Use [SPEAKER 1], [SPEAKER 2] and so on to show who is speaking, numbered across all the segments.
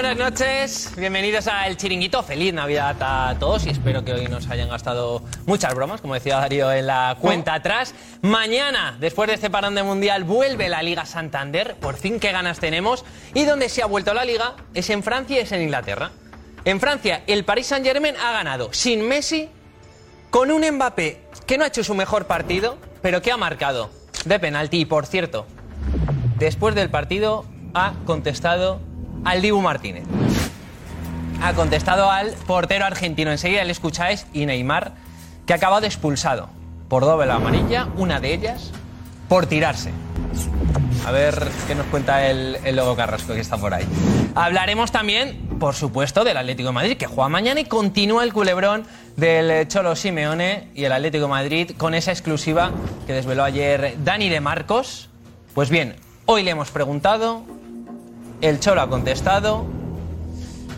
[SPEAKER 1] Buenas noches. Bienvenidos a El Chiringuito. Feliz Navidad a todos y espero que hoy nos hayan gastado muchas bromas, como decía Darío en la cuenta atrás. Mañana, después de este parón de mundial, vuelve la Liga Santander. Por fin, qué ganas tenemos. Y donde se ha vuelto la Liga es en Francia y es en Inglaterra. En Francia, el Paris Saint-Germain ha ganado sin Messi, con un Mbappé que no ha hecho su mejor partido, pero que ha marcado de penalti. Y por cierto, después del partido ha contestado al Dibu Martínez. Ha contestado al portero argentino. Enseguida le escucháis y Neymar, que ha acabado expulsado por doble amarilla, una de ellas por tirarse. A ver qué nos cuenta el, el Lobo Carrasco que está por ahí. Hablaremos también, por supuesto, del Atlético de Madrid, que juega mañana y continúa el culebrón del Cholo Simeone y el Atlético de Madrid con esa exclusiva que desveló ayer Dani de Marcos. Pues bien, hoy le hemos preguntado, el Cholo ha contestado.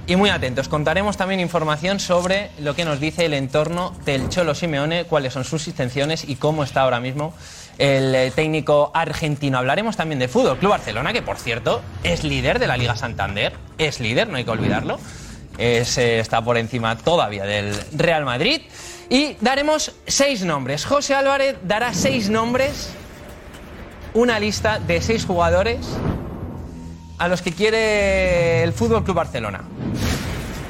[SPEAKER 1] Y muy atentos, contaremos también información sobre lo que nos dice el entorno del Cholo Simeone, cuáles son sus intenciones y cómo está ahora mismo el eh, técnico argentino. Hablaremos también de Fútbol Club Barcelona, que por cierto es líder de la Liga Santander, es líder, no hay que olvidarlo. Eh, está por encima todavía del Real Madrid. Y daremos seis nombres. José Álvarez dará seis nombres, una lista de seis jugadores a los que quiere el Fútbol Club Barcelona.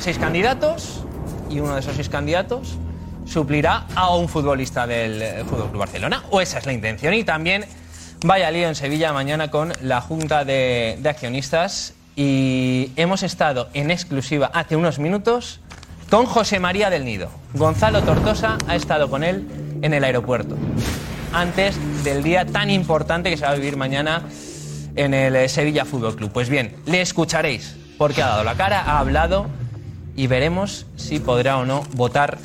[SPEAKER 1] Seis candidatos y uno de esos seis candidatos suplirá a un futbolista del eh, Fútbol Club Barcelona. O esa es la intención. Y también vaya lío en Sevilla mañana con la Junta de, de Accionistas. Y hemos estado en exclusiva hace unos minutos con José María del Nido. Gonzalo Tortosa ha estado con él en el aeropuerto. Antes del día tan importante que se va a vivir mañana en el eh, Sevilla Fútbol Club. Pues bien, le escucharéis porque ha dado la cara, ha hablado y veremos si podrá o no votar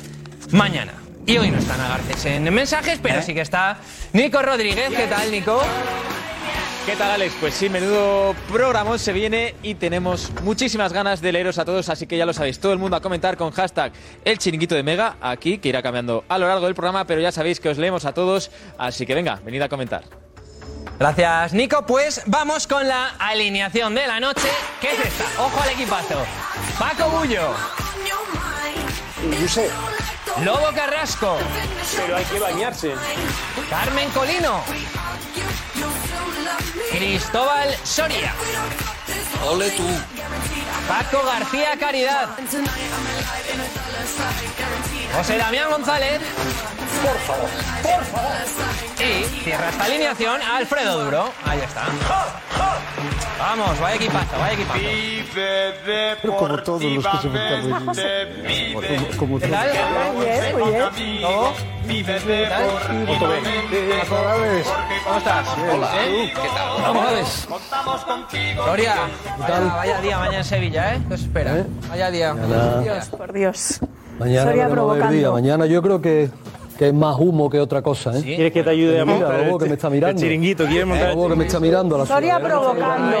[SPEAKER 1] mañana. Y hoy no están Agarces en mensajes, pero sí que está Nico Rodríguez. ¿Qué tal, Nico?
[SPEAKER 2] ¿Qué tal, Alex? Pues sí, menudo programón se viene y tenemos muchísimas ganas de leeros a todos, así que ya lo sabéis, todo el mundo a comentar con hashtag el chiringuito de Mega, aquí, que irá cambiando a lo largo del programa, pero ya sabéis que os leemos a todos, así que venga, venid a comentar.
[SPEAKER 1] Gracias, Nico. Pues vamos con la alineación de la noche. ¿Qué es esta? Ojo al equipazo. Paco Bullo. Lobo Carrasco.
[SPEAKER 3] Pero hay que bañarse.
[SPEAKER 1] Carmen Colino. Cristóbal Soria.
[SPEAKER 4] Ole tú.
[SPEAKER 1] Paco García Caridad. José Damián González.
[SPEAKER 3] Por favor, por favor.
[SPEAKER 1] Y cierra esta alineación Alfredo Duro. Ahí está. Vamos, vaya equipazo, vaya equipazo.
[SPEAKER 5] Pero como todos los que se montan Como, como
[SPEAKER 1] ¿Qué
[SPEAKER 5] todos.
[SPEAKER 1] tal?
[SPEAKER 6] Muy bien, muy bien.
[SPEAKER 1] ¿Todo?
[SPEAKER 5] Hola, Alex.
[SPEAKER 1] ¿Cómo estás?
[SPEAKER 4] Hola.
[SPEAKER 1] ¿Eh?
[SPEAKER 4] ¿Qué tal?
[SPEAKER 5] Vamos, Alex.
[SPEAKER 1] Soria, vaya, vaya día mañana en Sevilla, ¿eh? ¿Qué os espera?
[SPEAKER 5] ¿Eh?
[SPEAKER 1] Vaya día.
[SPEAKER 5] Mañana,
[SPEAKER 6] Dios, por Dios.
[SPEAKER 5] mañana
[SPEAKER 6] Soria
[SPEAKER 5] veremos a ver
[SPEAKER 6] provocando.
[SPEAKER 5] día. Mañana yo creo que, que es más humo que otra cosa, ¿eh?
[SPEAKER 1] Sí.
[SPEAKER 3] ¿Quieres que te ayude a
[SPEAKER 5] Mira,
[SPEAKER 3] montar
[SPEAKER 5] luego
[SPEAKER 3] el,
[SPEAKER 5] que me está mirando.
[SPEAKER 3] el chiringuito? ¿Quieres montar el
[SPEAKER 5] Luego que me está mirando la
[SPEAKER 6] Soria
[SPEAKER 5] ¿eh?
[SPEAKER 6] provocando.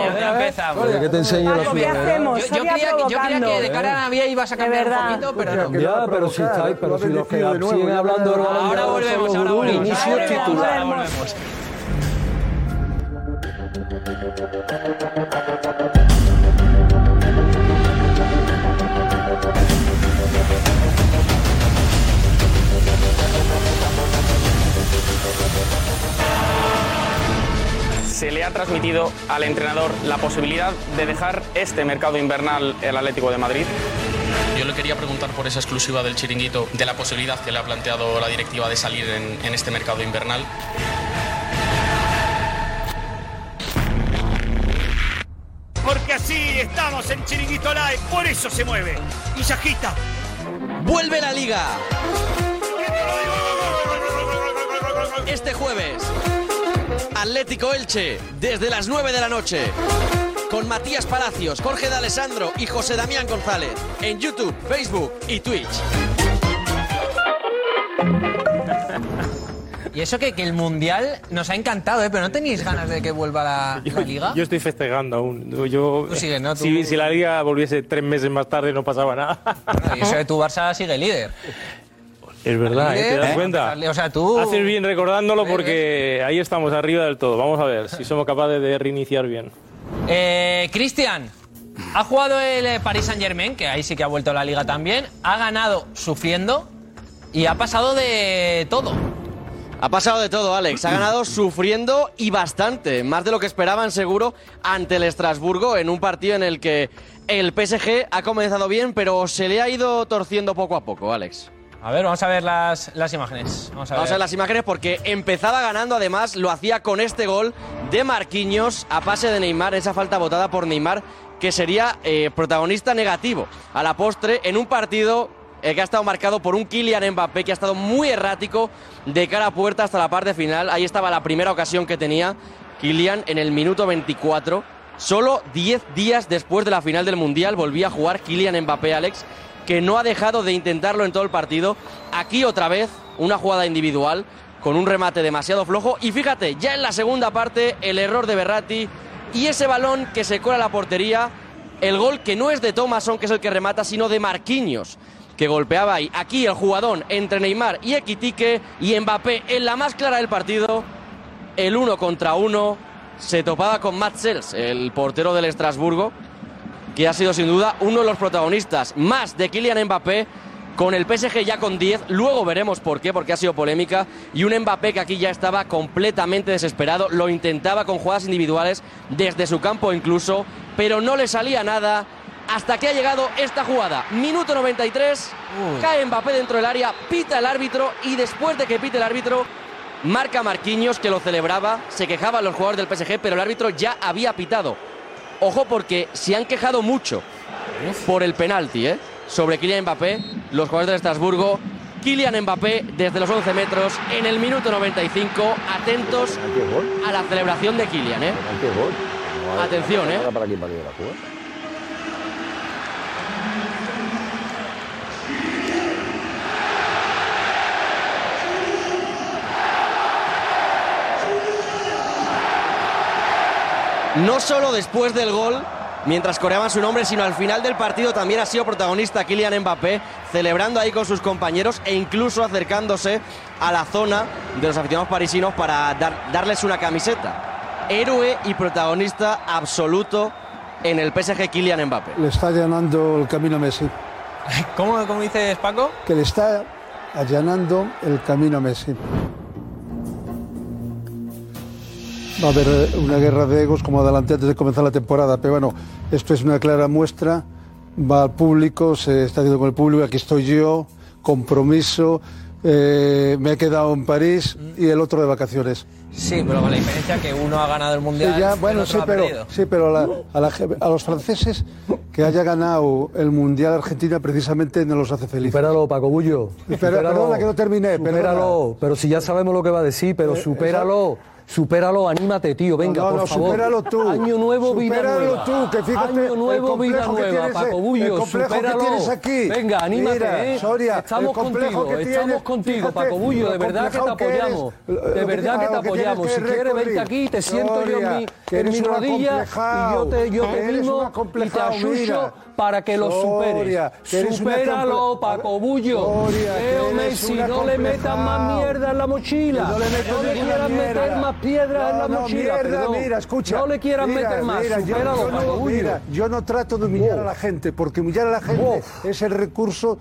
[SPEAKER 5] Oye, que te enseñe la
[SPEAKER 6] Paco, ¿qué.
[SPEAKER 5] ¿eh?
[SPEAKER 6] hacemos?
[SPEAKER 1] Yo, yo creía, yo creía que de cara a Navidad ibas a cambiar un poquito, pero no.
[SPEAKER 5] Ya, pero si estáis, pero si los que siguen hablando
[SPEAKER 1] Ahora volvemos, ahora volvemos.
[SPEAKER 5] Inicio titular.
[SPEAKER 1] ahora volvemos.
[SPEAKER 3] Se le ha
[SPEAKER 7] transmitido al entrenador la posibilidad de dejar este mercado invernal el Atlético de Madrid?
[SPEAKER 8] Yo le quería preguntar por esa exclusiva del chiringuito, de la posibilidad que le ha planteado la directiva de salir en, en este mercado invernal.
[SPEAKER 9] En Chiringuito Live, por eso se mueve. Y se agita.
[SPEAKER 10] Vuelve la liga. Este jueves, Atlético Elche, desde las 9 de la noche. Con Matías Palacios, Jorge de Alessandro y José Damián González. En YouTube, Facebook y Twitch.
[SPEAKER 1] Y eso que, que el Mundial nos ha encantado, ¿eh? Pero ¿no tenéis ganas de que vuelva la, la Liga?
[SPEAKER 3] Yo estoy festejando aún. Yo,
[SPEAKER 1] Tú sigues, ¿no? Tú-
[SPEAKER 3] si, si la liga volviese tres meses más tarde no pasaba nada.
[SPEAKER 1] Y eso de tu Barça sigue líder.
[SPEAKER 3] Es verdad, ¿eh? ¿te das
[SPEAKER 1] ¿Eh?
[SPEAKER 3] cuenta?
[SPEAKER 1] O sea, tú...
[SPEAKER 3] Haces bien recordándolo porque ahí estamos arriba del todo. Vamos a ver si somos capaces de reiniciar bien.
[SPEAKER 1] Eh, Cristian, ha jugado el eh, Paris Saint Germain, que ahí sí que ha vuelto a la liga también. Ha ganado sufriendo y ha pasado de todo.
[SPEAKER 10] Ha pasado de todo, Alex. Ha ganado sufriendo y bastante. Más de lo que esperaban, seguro, ante el Estrasburgo, en un partido en el que el PSG ha comenzado bien, pero se le ha ido torciendo poco a poco, Alex.
[SPEAKER 1] A ver, vamos a ver las, las imágenes. Vamos a ver.
[SPEAKER 10] Vamos a ver las imágenes porque empezaba ganando, además lo hacía con este gol de Marquinhos a pase de Neymar, esa falta votada por Neymar, que sería eh, protagonista negativo a la postre en un partido eh, que ha estado marcado por un Kylian Mbappé que ha estado muy errático de cara a puerta hasta la parte final. Ahí estaba la primera ocasión que tenía Kylian en el minuto 24. Solo 10 días después de la final del Mundial volvía a jugar Kylian Mbappé, Alex, que no ha dejado de intentarlo en todo el partido. Aquí otra vez una jugada individual con un remate demasiado flojo. Y fíjate, ya en la segunda parte el error de Berratti y ese balón que se cola la portería. El gol que no es de Thomason, que es el que remata, sino de Marquinhos, que golpeaba ahí. Aquí el jugadón entre Neymar y Equitique y Mbappé en la más clara del partido. El uno contra uno se topaba con Matt el portero del Estrasburgo, que ha sido sin duda uno de los protagonistas más de Kylian Mbappé con el PSG ya con 10, luego veremos por qué, porque ha sido polémica, y un Mbappé que aquí ya estaba completamente desesperado, lo intentaba con jugadas individuales desde su campo incluso, pero no le salía nada hasta que ha llegado esta jugada. Minuto 93, cae Mbappé dentro del área, pita el árbitro y después de que pite el árbitro, marca Marquinhos que lo celebraba, se quejaban los jugadores del PSG, pero el árbitro ya había pitado. Ojo porque se han quejado mucho por el penalti, ¿eh? Sobre Kylian Mbappé, los jugadores de Estrasburgo. Kylian Mbappé desde los 11 metros en el minuto 95, atentos a la celebración de Kylian, ¿eh? Atención, ¿eh?
[SPEAKER 11] ¿Para quién, para quién la juega?
[SPEAKER 10] No solo después del gol, mientras coreaban su nombre, sino al final del partido también ha sido protagonista Kylian Mbappé, celebrando ahí con sus compañeros e incluso acercándose a la zona de los aficionados parisinos para dar- darles una camiseta. Héroe y protagonista absoluto en el PSG Kylian Mbappé.
[SPEAKER 12] Le está allanando el camino a Messi.
[SPEAKER 1] ¿Cómo, cómo dices, Paco?
[SPEAKER 12] Que le está allanando el camino a Messi. Va a haber eh, una guerra de egos como adelanté antes de comenzar la temporada, pero bueno, esto es una clara muestra. Va al público, se está viendo con el público, aquí estoy yo, compromiso. eh, me he quedado en París y el otro de vacaciones.
[SPEAKER 1] Sí, pero con la diferencia que uno ha ganado el Mundial
[SPEAKER 12] Sí, ya, bueno,
[SPEAKER 1] el otro
[SPEAKER 12] sí,
[SPEAKER 1] ha
[SPEAKER 12] pero,
[SPEAKER 1] perdido.
[SPEAKER 12] sí, pero la- a, la ge- a los franceses que haya ganado el Mundial Argentina precisamente no los hace felices.
[SPEAKER 13] Supéralo, Paco Bullo.
[SPEAKER 12] Perdona que no terminé, perdona.
[SPEAKER 13] Supéralo, pero si ya sabemos lo que va a decir, pero
[SPEAKER 12] Eh,
[SPEAKER 13] supéralo. Supéralo, anímate, tío, venga,
[SPEAKER 12] no,
[SPEAKER 13] por
[SPEAKER 12] no,
[SPEAKER 13] favor.
[SPEAKER 12] supéralo tú.
[SPEAKER 13] Año nuevo, vida nueva.
[SPEAKER 12] tú, que fíjate
[SPEAKER 13] Año nuevo, vida nueva,
[SPEAKER 12] tienes,
[SPEAKER 13] Paco
[SPEAKER 12] el
[SPEAKER 13] Bullo,
[SPEAKER 12] que tienes aquí.
[SPEAKER 13] Venga, anímate,
[SPEAKER 12] Mira,
[SPEAKER 13] ¿eh?
[SPEAKER 12] Soria,
[SPEAKER 13] estamos contigo, estamos contigo,
[SPEAKER 12] fíjate
[SPEAKER 13] Paco Bullo, de verdad que te
[SPEAKER 12] eres,
[SPEAKER 13] apoyamos. De verdad que te apoyamos.
[SPEAKER 12] que
[SPEAKER 13] Si quieres, vente aquí, te siento yo en mi, en mi rodilla y yo te, yo te mimo y te
[SPEAKER 12] mira.
[SPEAKER 13] para que lo superes. Supéralo, Paco Bullo. Leo Messi, no le metas más mierda en la mochila.
[SPEAKER 12] No le
[SPEAKER 13] quieras meter. Más piedras en la
[SPEAKER 12] No, no,
[SPEAKER 13] mochila.
[SPEAKER 12] mierda,
[SPEAKER 13] perdón.
[SPEAKER 12] mira, escucha.
[SPEAKER 13] No le quieras
[SPEAKER 12] Mira,
[SPEAKER 13] meter más.
[SPEAKER 12] mira, yo-
[SPEAKER 13] Supéralo,
[SPEAKER 12] yo,
[SPEAKER 13] Paco
[SPEAKER 12] no, mira, yo no trato de humillar a la gente, porque humillar a la gente es el recurso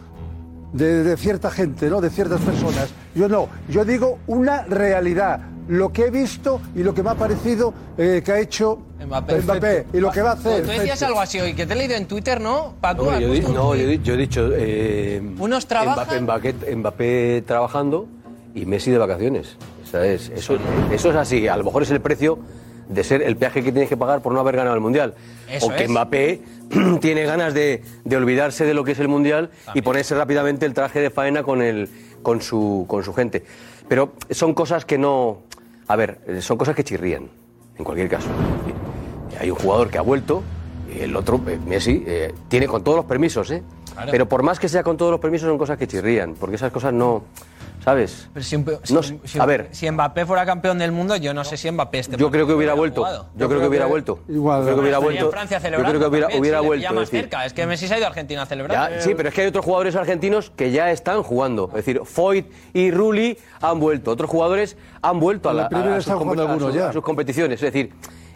[SPEAKER 12] de, de cierta gente, ¿no? De ciertas personas. Yo no, yo digo una realidad. lo que he visto y lo que me ha parecido eh, que ha hecho Mbappé, y lo que va a hacer.
[SPEAKER 1] Tú decías algo así hoy, que te he leído en Twitter, ¿no? Paco, has
[SPEAKER 11] yo, di- no, yo, di- yo he dicho. eh,
[SPEAKER 1] Unos trabajan-
[SPEAKER 11] Mbappé, Mbappé- Mbappé trabajando y Messi de vacaciones. Es- eso, eso es así. A lo mejor es el precio de ser el peaje que tienes que pagar por no haber ganado el mundial.
[SPEAKER 1] Eso
[SPEAKER 11] o que
[SPEAKER 1] es.
[SPEAKER 11] Mbappé tiene ganas de, de olvidarse de lo que es el mundial y ponerse rápidamente el traje de faena con, el, con, su, con su gente. Pero son cosas que no. A ver, eh, son cosas que chirrían, en cualquier caso. Hay un jugador que ha vuelto, y el otro, eh, Messi, eh, tiene con todos los permisos, ¿eh?
[SPEAKER 1] Claro.
[SPEAKER 11] Pero por más que sea con todos los permisos, son cosas que chirrían, porque esas cosas no. ¿Sabes?
[SPEAKER 1] Pero si,
[SPEAKER 11] No
[SPEAKER 1] si- si-
[SPEAKER 11] a ver.
[SPEAKER 1] si Mbappé fuera campeón del mundo, yo no sé si Mbappé este
[SPEAKER 11] Yo creo que hubiera vuelto.
[SPEAKER 1] jugado.
[SPEAKER 11] Yo creo que hubiera vuelto.
[SPEAKER 12] Igual.
[SPEAKER 11] Yo creo que hubiera vuelto. Yo creo que hubiera, hubiera
[SPEAKER 1] le
[SPEAKER 11] vuelto.
[SPEAKER 1] más
[SPEAKER 11] decir,
[SPEAKER 1] cerca. Es que Messi se ha ido a Argentina a celebrar.
[SPEAKER 11] Ya, sí, pero es que hay otros jugadores argentinos que ya están jugando. Es decir, Foyt y Rulli han vuelto. Otros jugadores han vuelto a,
[SPEAKER 12] la
[SPEAKER 11] a- a sus, a sus-
[SPEAKER 12] ya.
[SPEAKER 11] a sus competiciones. Es decir,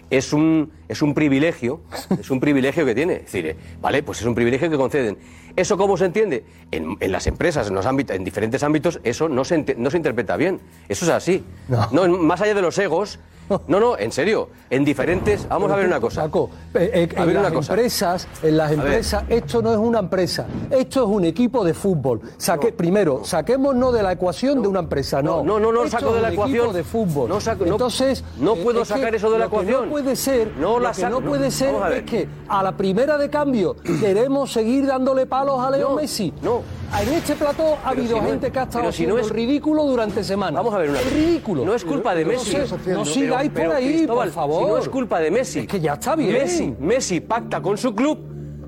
[SPEAKER 11] es un, es un privilegio, es un privilegio que tiene. Es decir, eh, vale, pues es un privilegio que conceden. ¿Eso cómo se entiende? En, en las empresas, en, los ámbitos, en diferentes ámbitos, eso no se, ente- no se interpreta bien. Eso es así. No. en- más allá de los egos. No, no, en serio. En diferentes. Vamos a ver una cosa.
[SPEAKER 13] Paco, eh, eh,
[SPEAKER 11] A
[SPEAKER 13] en
[SPEAKER 11] ver
[SPEAKER 13] las
[SPEAKER 11] una cosa.
[SPEAKER 13] empresas, en las empresas, esto no es una empresa, esto es un equipo de fútbol. Saque, primero, saquémonos de la ecuación de una empresa, no.
[SPEAKER 11] No, no, no,
[SPEAKER 13] Esto
[SPEAKER 11] saco
[SPEAKER 13] es
[SPEAKER 11] de la ecuación.
[SPEAKER 13] de fútbol.
[SPEAKER 11] No saco- no-
[SPEAKER 13] Entonces,
[SPEAKER 11] no
[SPEAKER 13] eh,
[SPEAKER 11] puedo
[SPEAKER 13] que
[SPEAKER 11] sacar eso de la ecuación.
[SPEAKER 13] No puede ser,
[SPEAKER 11] No
[SPEAKER 13] lo que no puede ser es que a la primera de cambio queremos seguir dándole palos a Leo Messi.
[SPEAKER 11] no.
[SPEAKER 13] En este plató ha
[SPEAKER 11] Pero
[SPEAKER 13] habido
[SPEAKER 11] si no es-
[SPEAKER 13] gente que ha estado
[SPEAKER 11] pero si no
[SPEAKER 13] haciendo
[SPEAKER 11] es-
[SPEAKER 13] ridículo durante semanas.
[SPEAKER 11] Vamos a ver una cosa.
[SPEAKER 13] ridículo.
[SPEAKER 11] No es culpa de
[SPEAKER 13] No
[SPEAKER 11] Messi.
[SPEAKER 13] sé, No sigáis
[SPEAKER 11] Pero-
[SPEAKER 13] por ahí, por favor.
[SPEAKER 11] Si no es culpa de Messi.
[SPEAKER 13] Es que ya está bien.
[SPEAKER 11] Messi, Messi pacta con su club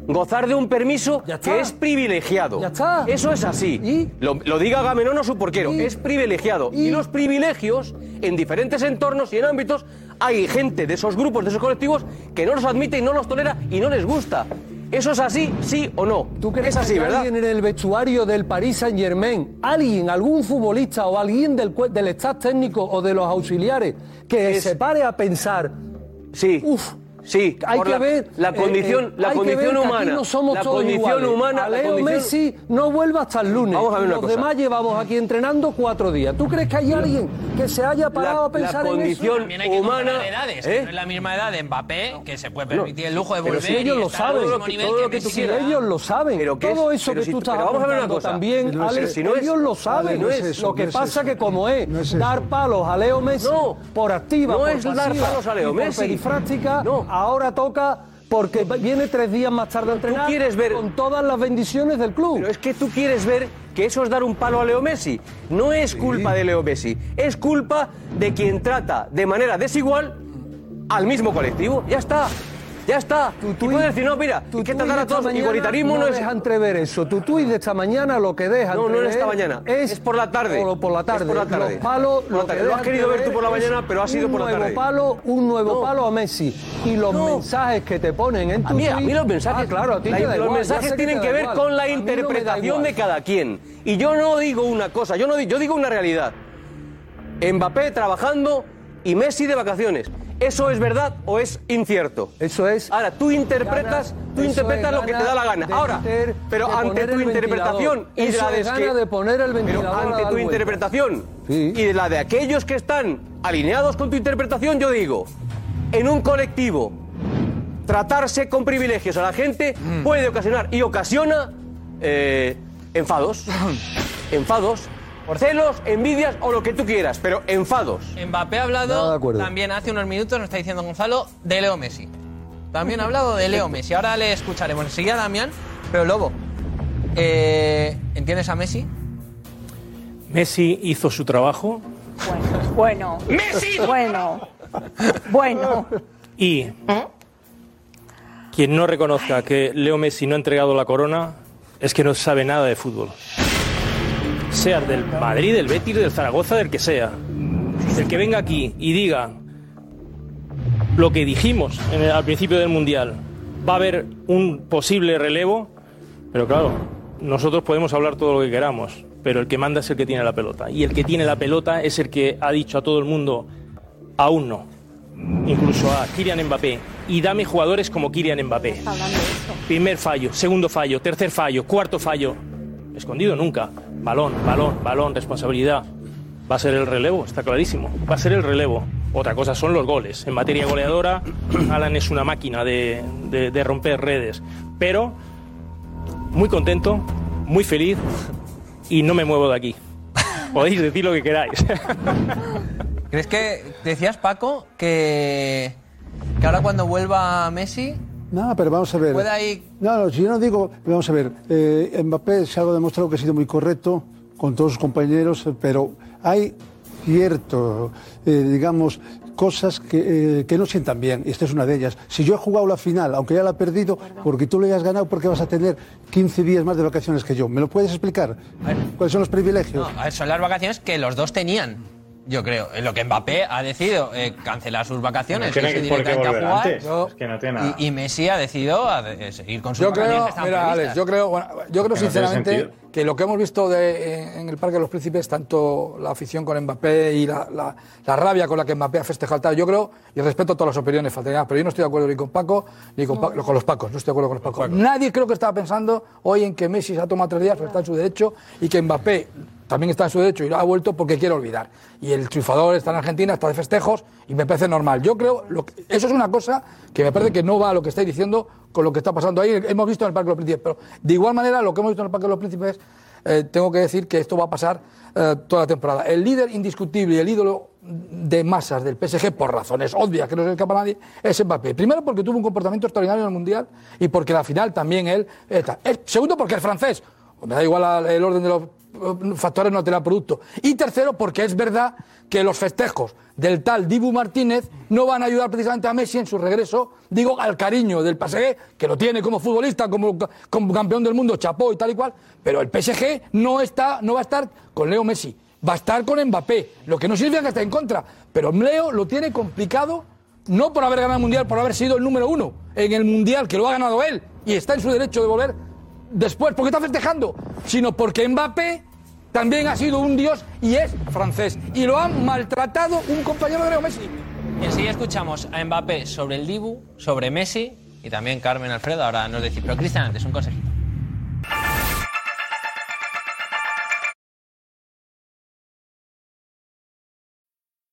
[SPEAKER 11] gozar de un permiso que es privilegiado.
[SPEAKER 13] Ya está.
[SPEAKER 11] Eso es así. Lo, lo diga Gamenón o su porquero. Es privilegiado. Y los privilegios, en diferentes entornos y en ámbitos, hay gente de esos grupos, de esos colectivos, que no los admite y no los tolera y no les gusta. ¿Eso es así, sí o no?
[SPEAKER 13] ¿Tú crees
[SPEAKER 11] es así,
[SPEAKER 13] que
[SPEAKER 11] ¿verdad?
[SPEAKER 13] alguien en el vestuario del Paris Saint Germain, alguien, algún futbolista o alguien del, del staff técnico o de los auxiliares que se pare a pensar,
[SPEAKER 11] Sí. Sí,
[SPEAKER 13] hay
[SPEAKER 11] por
[SPEAKER 13] que
[SPEAKER 11] la,
[SPEAKER 13] ver
[SPEAKER 11] la
[SPEAKER 13] eh,
[SPEAKER 11] condición,
[SPEAKER 13] eh,
[SPEAKER 11] la
[SPEAKER 13] hay que
[SPEAKER 11] condición
[SPEAKER 13] que
[SPEAKER 11] humana.
[SPEAKER 13] Aquí no somos
[SPEAKER 11] la
[SPEAKER 13] todos
[SPEAKER 11] condición
[SPEAKER 13] iguales.
[SPEAKER 11] humana.
[SPEAKER 13] A
[SPEAKER 11] la
[SPEAKER 13] Leo
[SPEAKER 11] condición-
[SPEAKER 13] Messi no vuelva hasta el lunes.
[SPEAKER 11] Vamos a ver una
[SPEAKER 13] los
[SPEAKER 11] cosa.
[SPEAKER 13] demás llevamos aquí entrenando cuatro días. ¿Tú crees que hay alguien que se haya parado a pensar en eso?
[SPEAKER 1] Hay que comparar edades, que no es la misma edad de Mbappé, que se puede permitir el lujo de
[SPEAKER 13] Pero
[SPEAKER 1] volver
[SPEAKER 13] si ellos
[SPEAKER 1] y
[SPEAKER 13] lo saben, todo
[SPEAKER 1] que
[SPEAKER 13] que tú quieras. ellos lo saben.
[SPEAKER 11] Pero ¿qué
[SPEAKER 13] todo
[SPEAKER 11] es?
[SPEAKER 13] eso
[SPEAKER 11] Pero
[SPEAKER 13] que
[SPEAKER 11] si
[SPEAKER 13] tú estás
[SPEAKER 11] pero vamos a ver una
[SPEAKER 13] apuntando
[SPEAKER 11] cosa.
[SPEAKER 13] también,
[SPEAKER 11] Pero si-
[SPEAKER 13] Alex,
[SPEAKER 11] si no es-
[SPEAKER 13] ellos lo saben.
[SPEAKER 11] no es eso,
[SPEAKER 13] lo que pasa que como es, dar palos a Leo Messi por activa, por
[SPEAKER 11] dar
[SPEAKER 13] pasiva
[SPEAKER 11] palos a Leo
[SPEAKER 13] y por
[SPEAKER 11] Messi.
[SPEAKER 13] perifrástica,
[SPEAKER 11] No.
[SPEAKER 13] Ahora toca porque viene tres días más tarde a entrenar
[SPEAKER 11] quieres ver-
[SPEAKER 13] con todas las bendiciones del club.
[SPEAKER 11] Pero es que tú quieres ver que eso es dar un palo a Leo Messi. No es culpa de Leo Messi, es culpa de quien trata de manera desigual al mismo colectivo. Ya está. Ya está. y puedes decir, no, mira,
[SPEAKER 13] Tu
[SPEAKER 11] es que tratar a todos igualitarismo no, es.
[SPEAKER 13] deja entrever eso. Tu tuit de esta mañana lo que deja
[SPEAKER 11] No, no es esta mañana.
[SPEAKER 13] Es,
[SPEAKER 11] Es por la tarde.
[SPEAKER 13] o por la
[SPEAKER 11] Es
[SPEAKER 13] tarde.
[SPEAKER 11] por la tarde.
[SPEAKER 13] Los palos,
[SPEAKER 11] Por la
[SPEAKER 13] lo,
[SPEAKER 11] tarde. Lo has querido ver tú por la
[SPEAKER 13] es
[SPEAKER 11] mañana, pero ha sido
[SPEAKER 13] un
[SPEAKER 11] por la
[SPEAKER 13] nuevo
[SPEAKER 11] tarde.
[SPEAKER 13] Palo, un nuevo
[SPEAKER 11] No.
[SPEAKER 13] palo a Messi. Y los
[SPEAKER 11] No.
[SPEAKER 13] mensajes que te ponen en tu
[SPEAKER 11] A mí, a mí los mensajes,
[SPEAKER 13] Ah, claro, a ti
[SPEAKER 11] la-
[SPEAKER 13] te da
[SPEAKER 11] los
[SPEAKER 13] igual,
[SPEAKER 11] mensajes tienen que ver
[SPEAKER 13] igual.
[SPEAKER 11] con la interpretación de cada quien. Y yo no digo una cosa, yo no di- yo digo una realidad. Mbappé trabajando y Messi de vacaciones. ¿Eso es verdad o es incierto?
[SPEAKER 13] Eso es.
[SPEAKER 11] Ahora, tú interpretas,
[SPEAKER 13] Gana-
[SPEAKER 11] tú interpretas lo que te da la gana. Ahora,
[SPEAKER 13] meter-
[SPEAKER 11] pero ante tu interpretación y de la
[SPEAKER 13] es
[SPEAKER 11] de
[SPEAKER 13] poner el
[SPEAKER 11] pero ante tu interpretación
[SPEAKER 13] Sí.
[SPEAKER 11] y de la de aquellos que están alineados con tu interpretación, yo digo, en un colectivo tratarse con privilegios a la gente
[SPEAKER 13] Mm.
[SPEAKER 11] puede ocasionar y ocasiona eh, enfados, enfados, celos, envidias o lo que tú quieras, pero enfados.
[SPEAKER 1] Mbappé ha hablado también hace unos minutos, nos está diciendo Gonzalo, de Leo Messi. También ha hablado de Leo Messi. Ahora le escucharemos enseguida a Damián. Pero Lobo, eh, ¿entiendes a Messi?
[SPEAKER 3] Messi hizo su trabajo
[SPEAKER 6] Bueno.
[SPEAKER 1] ¡Messi!
[SPEAKER 6] Bueno. Bueno.
[SPEAKER 3] y quien no reconozca que Leo Messi no ha entregado la corona es que no sabe nada de fútbol. Sea del Madrid, del Betis, del Zaragoza, del que sea. El que venga aquí y diga lo que dijimos en el- al principio del Mundial, va a haber un posible relevo, pero claro, nosotros podemos hablar todo lo que queramos, pero el que manda es el que tiene la pelota. Y el que tiene la pelota es el que ha dicho a todo el mundo, aún no, incluso a Kylian Mbappé, y dame jugadores como Kylian Mbappé. Primer fallo, segundo fallo, tercer fallo, cuarto fallo. Escondido nunca. Balón, balón, balón, responsabilidad. va a ser el relevo, está clarísimo. Va a ser el relevo. Otra cosa son los goles. En materia goleadora, Alan es una máquina de, de- romper redes. Pero muy contento, muy feliz y no me muevo de aquí. Podéis decir lo que queráis.
[SPEAKER 1] ¿Crees que decías, Paco, que, que ahora cuando vuelva Messi
[SPEAKER 12] No, pero vamos a ver.
[SPEAKER 1] pueda ahí
[SPEAKER 12] No, no, si yo no digo, vamos a ver, eh, Mbappé se ha demostrado que ha sido muy correcto con todos sus compañeros, pero hay cierto, eh, digamos, cosas que, eh, que no sientan bien, y esta es una de ellas. Si yo he jugado la final, aunque ya la he perdido, porque tú le hayas ganado, porque vas a tener 15 días más de vacaciones que yo. ¿Me lo puedes explicar? ¿Cuáles son los privilegios?
[SPEAKER 1] No, son las vacaciones que los dos tenían. Yo creo. En lo que Mbappé ha decidido eh, cancelar sus vacaciones,
[SPEAKER 14] No tiene
[SPEAKER 1] irse directamente a jugar.
[SPEAKER 14] antes. Es que no tiene nada.
[SPEAKER 1] Y, y Messi ha decidido a de- seguir con sus
[SPEAKER 15] Yo creo, mira. Alex, yo creo, bueno, yo creo
[SPEAKER 1] Que no tiene
[SPEAKER 15] sinceramente que lo que hemos visto de- en, el Parque de los Príncipes, tanto la afición con Mbappé y la, la- la rabia con la que Mbappé ha festejado, tal, yo creo, y respeto todas las opiniones, faltaría, pero yo no estoy de acuerdo ni con Paco ni con, Pa- con los Pacos, no estoy de acuerdo con los Pacos. Nadie creo que estaba pensando hoy en que Messi se ha tomado tres días, pero está en su derecho, y que Mbappé también está en su derecho y lo ha vuelto porque quiere olvidar. Y el triunfador está en Argentina, está de festejos y me parece normal. Yo creo, que- eso es una cosa que me parece que no va a lo que estáis diciendo con lo que está pasando ahí. Hemos visto en el Parque de los Príncipes, pero de igual manera lo que hemos visto en el Parque de los Príncipes, eh, tengo que decir que esto va a pasar eh, toda la temporada. El líder indiscutible y el ídolo de masas del PSG, por razones obvias que no se escapa a nadie, es Mbappé. Primero porque tuvo un comportamiento extraordinario en el Mundial y porque la final también él... está. Eh, Segundo porque es francés. Me da igual al- el orden de los eh, factores no te da producto. Y tercero, porque es verdad que los festejos del tal Dibu Martínez no van a ayudar precisamente a Messi en su regreso, digo, al cariño del PSG, que lo tiene como futbolista, como, campeón del mundo, chapó y tal y cual, pero el PSG no, está, no va a estar con Leo Messi, va a estar con Mbappé, lo que no significa que esté en contra, pero Leo lo tiene complicado no por haber ganado el Mundial, por haber sido el número uno en el Mundial, que lo ha ganado él, y está en su derecho de volver después, porque está festejando, sino porque Mbappé también ha sido un dios y es francés. Y lo ha maltratado un compañero de Leo Messi.
[SPEAKER 1] Y enseguida escuchamos a Mbappé sobre el Dibu, sobre Messi y también Carmen Alfredo. Ahora nos decís, pero Cristian, antes un consejito.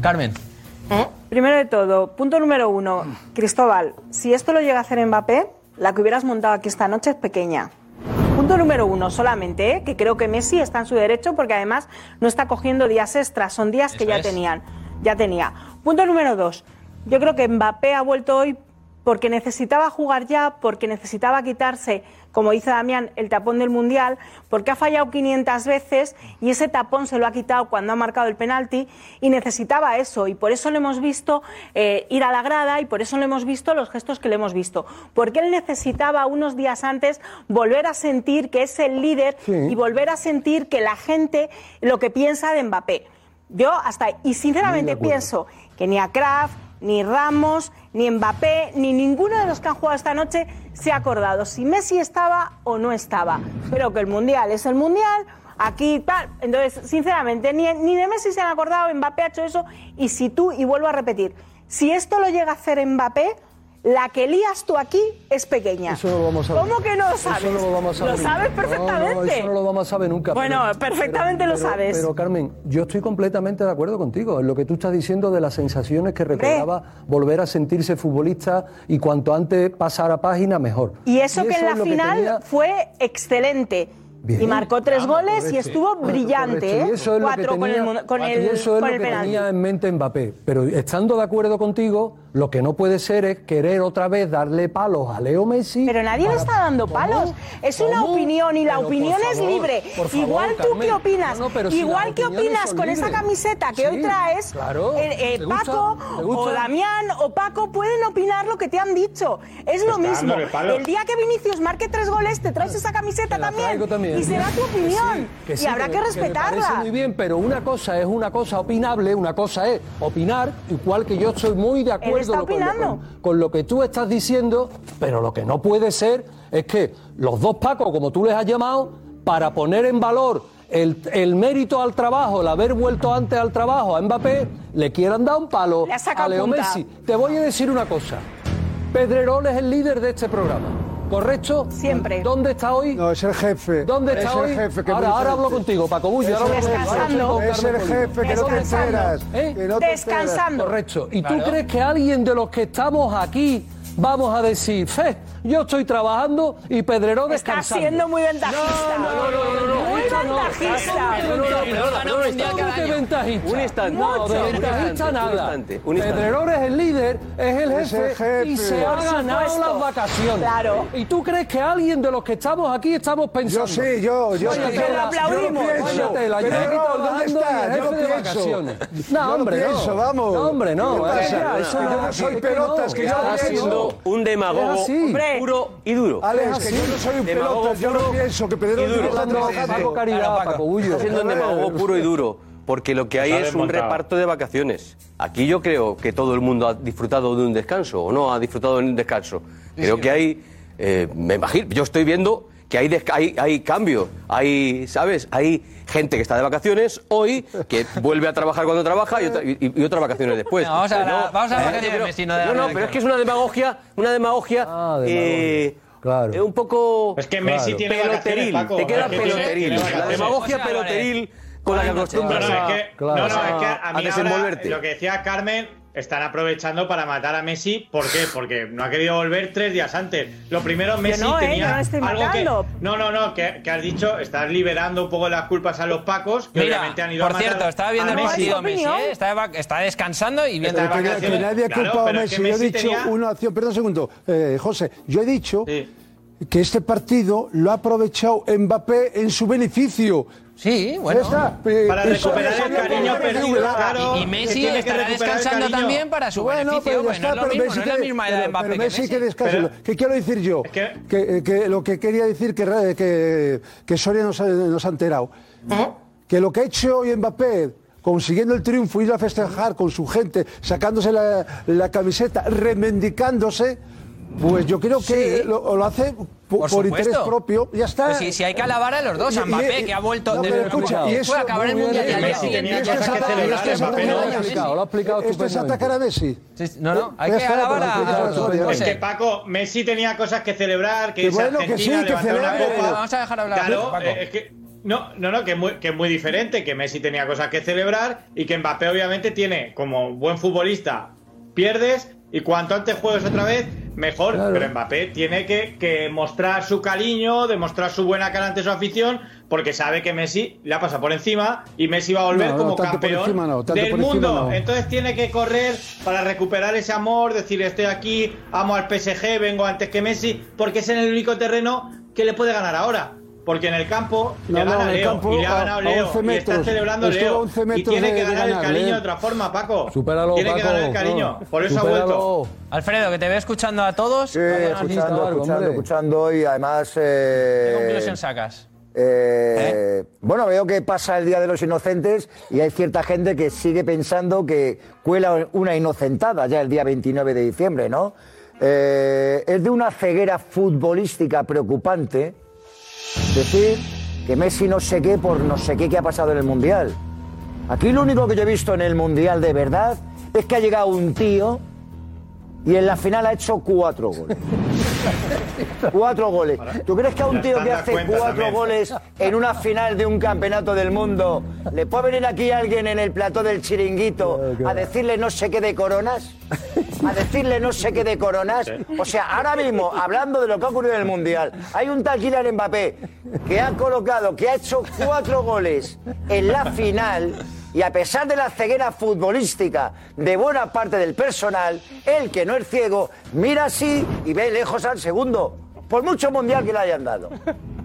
[SPEAKER 1] Carmen.
[SPEAKER 6] Primero de todo, punto número uno, Cristóbal, si esto lo llega a hacer Mbappé, la que hubieras montado aquí esta noche es pequeña. Punto número uno, solamente, ¿eh? que creo que Messi está en su derecho porque además no está cogiendo días extras, son días que ya
[SPEAKER 16] es.
[SPEAKER 6] tenían, ya tenía. Punto número dos, yo creo que Mbappé ha vuelto hoy porque necesitaba jugar ya, porque necesitaba quitarse, como dice Damián, el tapón del Mundial, porque ha fallado 500 veces y ese tapón se lo ha quitado cuando ha marcado el penalti y necesitaba eso. Y por eso lo hemos visto eh, ir a la grada y por eso lo hemos visto los gestos que le hemos visto, porque él necesitaba unos días antes volver a sentir que es el líder y volver a sentir que la gente lo que piensa de Mbappé. Yo hasta, y sinceramente pienso que ni a Kraft, ni Ramos, ni Mbappé, ni ninguno de los que han jugado esta noche se ha acordado si Messi estaba o no estaba. Pero que el Mundial es el Mundial, aquí tal. Entonces, sinceramente, ni, ni de Messi se han acordado, Mbappé ha hecho eso, y si tú, y vuelvo a repetir, si esto lo llega a hacer Mbappé, la que lías tú aquí es pequeña.
[SPEAKER 13] Eso no lo vamos a ver.
[SPEAKER 6] ¿Cómo que no lo sabes?
[SPEAKER 13] Eso no lo vamos a
[SPEAKER 6] Lo
[SPEAKER 13] ver.
[SPEAKER 6] sabes
[SPEAKER 13] No,
[SPEAKER 6] perfectamente.
[SPEAKER 13] No, eso no lo vamos a saber nunca.
[SPEAKER 6] Bueno,
[SPEAKER 13] pero-
[SPEAKER 6] perfectamente
[SPEAKER 13] pero-
[SPEAKER 6] lo
[SPEAKER 13] pero-
[SPEAKER 6] sabes.
[SPEAKER 13] Pero Carmen, yo estoy completamente de acuerdo contigo en lo que tú estás diciendo de las sensaciones que recordaba volver a sentirse futbolista y cuanto antes pasar a página, mejor.
[SPEAKER 6] Y eso que en la
[SPEAKER 13] lo
[SPEAKER 6] final
[SPEAKER 13] tenía-
[SPEAKER 6] fue excelente.
[SPEAKER 13] Bien.
[SPEAKER 6] Y marcó tres goles y estuvo brillante,
[SPEAKER 13] Correcto.
[SPEAKER 6] ¿eh?
[SPEAKER 13] Y eso es lo que
[SPEAKER 6] Cuatro con el, con
[SPEAKER 13] y
[SPEAKER 6] el,
[SPEAKER 13] eso es
[SPEAKER 6] con
[SPEAKER 13] lo
[SPEAKER 6] el
[SPEAKER 13] que
[SPEAKER 6] penalti.
[SPEAKER 13] tenía en mente Mbappé. Pero estando de acuerdo contigo, Lo que no puede ser es querer otra vez darle palos a Leo Messi.
[SPEAKER 6] Pero nadie le
[SPEAKER 13] para-
[SPEAKER 6] está dando palos. Es una
[SPEAKER 13] ¿Cómo?
[SPEAKER 6] opinión y la
[SPEAKER 13] Pero,
[SPEAKER 6] opinión es libre.
[SPEAKER 13] favor,
[SPEAKER 6] Igual tú
[SPEAKER 13] Carmen.
[SPEAKER 6] qué opinas.
[SPEAKER 13] No, no, pero si
[SPEAKER 6] Igual
[SPEAKER 13] opiniones
[SPEAKER 6] opinas con esa camiseta que hoy traes.
[SPEAKER 13] claro.
[SPEAKER 6] eh, eh. Paco
[SPEAKER 13] ¿Te
[SPEAKER 6] o? Damián o Paco pueden opinar lo que te han dicho. Es lo mismo. El día que Vinicius marque tres goles, te traes esa camiseta también.
[SPEAKER 13] también.
[SPEAKER 6] Y será tu opinión.
[SPEAKER 13] Que sí,
[SPEAKER 6] y habrá
[SPEAKER 13] que
[SPEAKER 6] que,
[SPEAKER 13] me- me
[SPEAKER 6] respetarla.
[SPEAKER 13] muy bien, pero una cosa es una cosa opinable, una cosa es opinar, igual que yo estoy muy de acuerdo
[SPEAKER 6] está
[SPEAKER 13] con, lo, con- con lo que tú estás diciendo, pero lo que no puede ser es que los dos Pacos, como tú les has llamado, para poner en valor el, el mérito al trabajo, el haber vuelto antes al trabajo a Mbappé, le quieran dar un palo
[SPEAKER 6] Le
[SPEAKER 13] a Leo
[SPEAKER 6] punta.
[SPEAKER 13] Messi. Te voy a decir una cosa. Pedrerol es el líder de este programa. ¿Correcto?
[SPEAKER 6] Siempre.
[SPEAKER 13] ¿Dónde está hoy?
[SPEAKER 12] No, es el jefe.
[SPEAKER 13] ¿Dónde está
[SPEAKER 12] es
[SPEAKER 13] hoy?
[SPEAKER 12] el jefe que
[SPEAKER 13] ahora, hablo contigo, Paco Bullo. ahora.
[SPEAKER 6] Descansando.
[SPEAKER 12] Es el jefe que no te
[SPEAKER 6] Descansando.
[SPEAKER 12] enteras.
[SPEAKER 13] ¿Eh?
[SPEAKER 12] que no te enteras.
[SPEAKER 6] Descansando.
[SPEAKER 13] Correcto. ¿Y
[SPEAKER 1] Claro.
[SPEAKER 13] tú crees que alguien de los que estamos aquí vamos a decir, fe, yo estoy trabajando y Pedrerol
[SPEAKER 6] Está
[SPEAKER 13] descansando?
[SPEAKER 6] siendo muy ventajista.
[SPEAKER 13] No, no, no, no, no,
[SPEAKER 6] Muy ventajista.
[SPEAKER 1] Un
[SPEAKER 11] instante.
[SPEAKER 13] No, de ventajista
[SPEAKER 11] Un instante,
[SPEAKER 13] nada. Pedrerol es el líder, es el
[SPEAKER 12] Es el
[SPEAKER 13] jefe, y se ha ganado las vacaciones.
[SPEAKER 6] Claro.
[SPEAKER 13] ¿Y tú crees que alguien de los que estamos aquí estamos pensando?
[SPEAKER 12] Yo sí, yo, yo
[SPEAKER 6] aplaudimos.
[SPEAKER 12] Pero
[SPEAKER 13] trabajando
[SPEAKER 12] ¿dónde
[SPEAKER 13] y
[SPEAKER 12] está?
[SPEAKER 13] el
[SPEAKER 12] Yo lo
[SPEAKER 13] jefe de
[SPEAKER 12] pienso.
[SPEAKER 13] No,
[SPEAKER 12] lo
[SPEAKER 13] hombre, no.
[SPEAKER 12] pienso, vamos.
[SPEAKER 13] No, hombre, no.
[SPEAKER 12] Yo no soy pelotas, que yo
[SPEAKER 11] Está
[SPEAKER 12] pienso.
[SPEAKER 11] Un demagogo puro y duro.
[SPEAKER 12] Alex, que yo no soy un
[SPEAKER 11] Demagogo
[SPEAKER 12] pelotas, yo
[SPEAKER 11] puro
[SPEAKER 12] pienso, que Pedro
[SPEAKER 11] duro.
[SPEAKER 12] está trabajando.
[SPEAKER 13] Caridad, Paco.
[SPEAKER 11] Está siendo un demagogo puro y duro. Porque lo que hay es un reparto de vacaciones. Aquí yo creo que todo el mundo ha disfrutado de un descanso o no ha disfrutado de un descanso. Creo que hay, eh, me imagino, yo estoy viendo que hay, desca- hay, hay cambios, hay, ¿sabes? Hay gente que está de vacaciones hoy, que vuelve a trabajar cuando trabaja y, otra- y- y otras vacaciones después.
[SPEAKER 1] No, vamos a la-
[SPEAKER 11] No,
[SPEAKER 1] vamos a
[SPEAKER 11] eh,
[SPEAKER 1] vacaciones de
[SPEAKER 11] pero-
[SPEAKER 1] Messi, no de la
[SPEAKER 11] no, no, pero es que es una demagogia, una demagogia,
[SPEAKER 13] Ah, demagogia.
[SPEAKER 11] eh,
[SPEAKER 13] Claro.
[SPEAKER 11] eh, un poco
[SPEAKER 5] Es que Messi
[SPEAKER 13] Claro.
[SPEAKER 5] tiene
[SPEAKER 11] peloteril,
[SPEAKER 5] Paco.
[SPEAKER 11] te queda peloteril.
[SPEAKER 5] tiene
[SPEAKER 11] La demagogia
[SPEAKER 1] José Álvarez.
[SPEAKER 11] peloteril con la que
[SPEAKER 1] noches.
[SPEAKER 5] No,
[SPEAKER 11] acostumbras
[SPEAKER 5] no,
[SPEAKER 11] a,
[SPEAKER 5] es que,
[SPEAKER 13] Claro.
[SPEAKER 5] no, no, es que a
[SPEAKER 11] a
[SPEAKER 5] mí ahora,
[SPEAKER 11] desenvolverte.
[SPEAKER 5] lo que decía Carmen, están aprovechando para matar a Messi. ¿Por qué? Porque no ha querido volver tres días antes. Lo primero, Messi
[SPEAKER 6] no, ¿eh?
[SPEAKER 5] tenía
[SPEAKER 6] no estoy
[SPEAKER 5] algo
[SPEAKER 6] matando.
[SPEAKER 5] que... No, no, no, que, que has dicho, estás liberando un poco las culpas a los pacos, que
[SPEAKER 1] Mira,
[SPEAKER 5] obviamente han ido
[SPEAKER 1] por
[SPEAKER 5] a matar
[SPEAKER 1] cierto, estaba viendo
[SPEAKER 5] a
[SPEAKER 1] el
[SPEAKER 5] Messi.
[SPEAKER 1] partido Messi. ¿eh? está, descansando y viendo
[SPEAKER 5] de
[SPEAKER 12] Que, nadie ha
[SPEAKER 5] Claro,
[SPEAKER 12] culpado a
[SPEAKER 5] pero es
[SPEAKER 12] Messi. Yo he dicho
[SPEAKER 5] tenía-
[SPEAKER 12] una acción, perdón un segundo, eh, José, yo he dicho
[SPEAKER 5] Sí.
[SPEAKER 12] que este partido lo ha aprovechado Mbappé en su beneficio.
[SPEAKER 1] Sí, bueno.
[SPEAKER 12] Eh,
[SPEAKER 5] Para recuperar el cariño perdido, claro.
[SPEAKER 1] Y
[SPEAKER 5] que
[SPEAKER 1] Messi estará descansando también para su
[SPEAKER 12] Bueno,
[SPEAKER 1] beneficio.
[SPEAKER 12] pero ya
[SPEAKER 1] Bueno,
[SPEAKER 12] pero
[SPEAKER 1] mismo,
[SPEAKER 12] Messi
[SPEAKER 1] no es la
[SPEAKER 12] que-
[SPEAKER 1] misma edad de
[SPEAKER 12] pero-
[SPEAKER 1] Mbappé
[SPEAKER 12] pero
[SPEAKER 1] que
[SPEAKER 12] Messi que descanse.
[SPEAKER 5] Pero-
[SPEAKER 12] ¿Qué quiero decir yo?
[SPEAKER 5] Es que-
[SPEAKER 12] Que, que lo que quería decir que, que Soria nos ha, nos ha enterado. Que lo que ha hecho hoy Mbappé, consiguiendo el triunfo, ir a festejar con su gente, sacándose la, la camiseta, remendicándose, pues yo creo que
[SPEAKER 1] Sí.
[SPEAKER 12] lo, lo hace po- por,
[SPEAKER 1] Por
[SPEAKER 12] interés propio. Ya está.
[SPEAKER 1] Pues si, si hay que alabar a los dos, a Mbappé,
[SPEAKER 12] y-
[SPEAKER 1] que ha vuelto
[SPEAKER 12] no,
[SPEAKER 1] de
[SPEAKER 12] pero escucha, y eso-
[SPEAKER 1] puede acabar el mundial y al siguiente ya
[SPEAKER 5] que celebrar,
[SPEAKER 12] Esto es
[SPEAKER 5] Mbappé no.
[SPEAKER 13] Lo ha explicado, lo ha explicado
[SPEAKER 12] Esto es atacar a Messi.
[SPEAKER 1] Sí, No, no, hay que alabar a
[SPEAKER 5] Es que Paco, Messi tenía cosas que celebrar, que
[SPEAKER 12] bueno, que
[SPEAKER 5] Argentina,
[SPEAKER 12] sí, que celebre.
[SPEAKER 5] copa.
[SPEAKER 1] Vamos a dejar hablar a
[SPEAKER 5] Claro,
[SPEAKER 1] Paco.
[SPEAKER 5] eh, es que no, no, no, que es, muy, que es muy diferente, que Messi tenía cosas que celebrar y que Mbappé obviamente tiene, como buen futbolista, pierdes y cuanto antes juegues otra vez, mejor. Pero Mbappé tiene que, que mostrar su cariño, demostrar su buena cara ante su afición, porque sabe que Messi le ha pasado por encima y Messi va a volver
[SPEAKER 12] No, no,
[SPEAKER 5] como campeón
[SPEAKER 12] encima no, tanto
[SPEAKER 5] del mundo. Entonces tiene que correr para recuperar ese amor, decir estoy aquí, amo al PSG, vengo antes que Messi, porque es en el único terreno que le puede ganar ahora. Porque en el campo
[SPEAKER 12] No,
[SPEAKER 5] le
[SPEAKER 12] no,
[SPEAKER 5] gana
[SPEAKER 12] en el
[SPEAKER 5] Leo
[SPEAKER 12] campo
[SPEAKER 5] y le ha
[SPEAKER 12] a-
[SPEAKER 5] ganado
[SPEAKER 12] a
[SPEAKER 5] Leo
[SPEAKER 12] 11
[SPEAKER 5] y está celebrando Leo
[SPEAKER 12] 11
[SPEAKER 5] y tiene que ganar el cariño de otra forma, Paco.
[SPEAKER 13] Supéralo,
[SPEAKER 5] tiene que ganar el cariño,
[SPEAKER 13] No.
[SPEAKER 5] por eso ha vuelto.
[SPEAKER 1] Alfredo, que te veo escuchando a todos.
[SPEAKER 14] Sí, escuchando,
[SPEAKER 13] algo,
[SPEAKER 14] escuchando,
[SPEAKER 13] hombre.
[SPEAKER 14] escuchando y además... eh,
[SPEAKER 1] ¿Qué conclusión sacas?
[SPEAKER 14] eh, Bueno, veo que pasa el Día de los Inocentes y hay cierta gente que sigue pensando que cuela una inocentada ya el día 29 de diciembre, ¿no? Eh, es de una ceguera futbolística preocupante decir que Messi no sé qué por no sé qué que ha pasado en el Mundial. Aquí lo único que yo he visto en el Mundial de verdad es que ha llegado un tío y en la final ha hecho cuatro goles. cuatro goles. ¿Tú crees que a un tío que hace cuatro
[SPEAKER 5] también.
[SPEAKER 14] goles en una final de un campeonato del mundo, le puede venir aquí alguien en el plató del chiringuito a decirle no sé qué de coronas? A decirle no sé qué de coronas. O sea, ahora mismo, hablando de lo que ha ocurrido en el Mundial, hay un tal Kylian Mbappé que ha colocado, que ha hecho cuatro goles en la final Y a pesar de la ceguera futbolística de buena parte del personal, el que no es ciego mira así y ve lejos al segundo. Por mucho mundial que le hayan dado.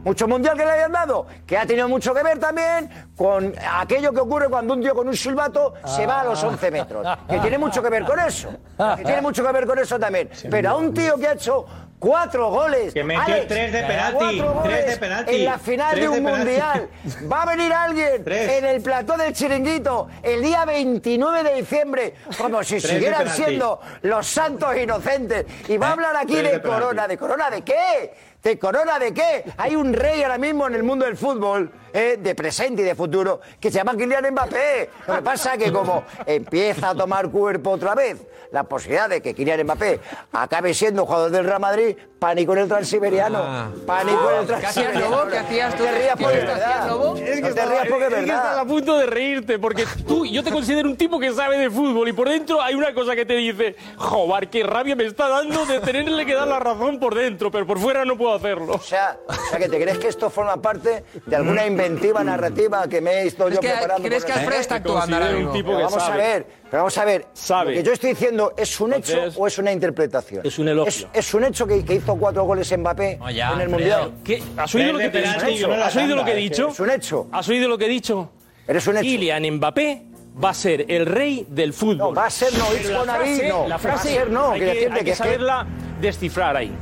[SPEAKER 14] Mucho mundial que le hayan dado, que ha tenido mucho que ver también con aquello que ocurre cuando un tío con un silbato se va a los 11 metros. Que tiene mucho que ver con eso. Que tiene mucho que ver con eso también. Pero a un tío que ha hecho cuatro goles.
[SPEAKER 5] Que metió
[SPEAKER 14] Alex,
[SPEAKER 5] tres de penalti, tres de penalti,
[SPEAKER 14] En la final de un
[SPEAKER 5] de
[SPEAKER 14] mundial. Va a venir alguien en el plató del chiringuito el día 29 de diciembre, como si
[SPEAKER 5] Tres
[SPEAKER 14] siguieran siendo los santos inocentes. Y va a hablar aquí de, corona. ¿De corona de qué? ¿De corona de qué? Hay un rey ahora mismo en el mundo del fútbol, eh, de presente y de futuro, que se llama Kylian Mbappé. Lo que pasa es que como empieza a tomar cuerpo otra vez la posibilidad de que Kylian Mbappé acabe siendo jugador del Real Madrid, pánico en el transiberiano.
[SPEAKER 1] Ah.
[SPEAKER 14] Pánico en el
[SPEAKER 10] ¿Qué hacías,
[SPEAKER 14] transiberiano.
[SPEAKER 10] ¿Qué hacías tú?
[SPEAKER 14] Te rías
[SPEAKER 10] ¿Qué
[SPEAKER 14] porque es verdad. No te rías porque es
[SPEAKER 3] que estás
[SPEAKER 14] verdad.
[SPEAKER 3] a punto de reírte, porque tú, yo te considero un tipo que sabe de fútbol y por dentro hay una cosa que te dice, joder, qué rabia me está dando de tenerle que dar la razón por dentro, pero por fuera no puedo hacerlo.
[SPEAKER 14] O sea, o sea, que te crees que esto forma parte de alguna inventiva narrativa que me he estado
[SPEAKER 10] Es
[SPEAKER 14] yo
[SPEAKER 10] que
[SPEAKER 14] preparando.
[SPEAKER 10] crees que Alfredo está actuando ahora mismo.
[SPEAKER 14] Vamos a ver, pero vamos a ver.
[SPEAKER 3] Sabe.
[SPEAKER 14] Lo que yo estoy diciendo es un hecho o es una interpretación.
[SPEAKER 3] es un elogio.
[SPEAKER 14] Es, es un hecho que, que hizo cuatro goles Mbappé
[SPEAKER 1] ya,
[SPEAKER 14] en el mundial.
[SPEAKER 3] ¿Qué? ¿Has oído lo que te ¿Has oído lo que he
[SPEAKER 5] es
[SPEAKER 3] dicho?
[SPEAKER 14] Es un hecho.
[SPEAKER 3] ¿Has oído lo que he dicho?
[SPEAKER 14] Eres un hecho.
[SPEAKER 3] Kylian Mbappé va a ser el rey del fútbol.
[SPEAKER 14] No, va a ser no, it's
[SPEAKER 3] la frase-
[SPEAKER 14] no.
[SPEAKER 3] La
[SPEAKER 14] Va
[SPEAKER 3] frase
[SPEAKER 14] a ser no,
[SPEAKER 3] hay que, hay
[SPEAKER 14] que
[SPEAKER 3] que
[SPEAKER 14] es que-
[SPEAKER 3] saberla descifrar ahí.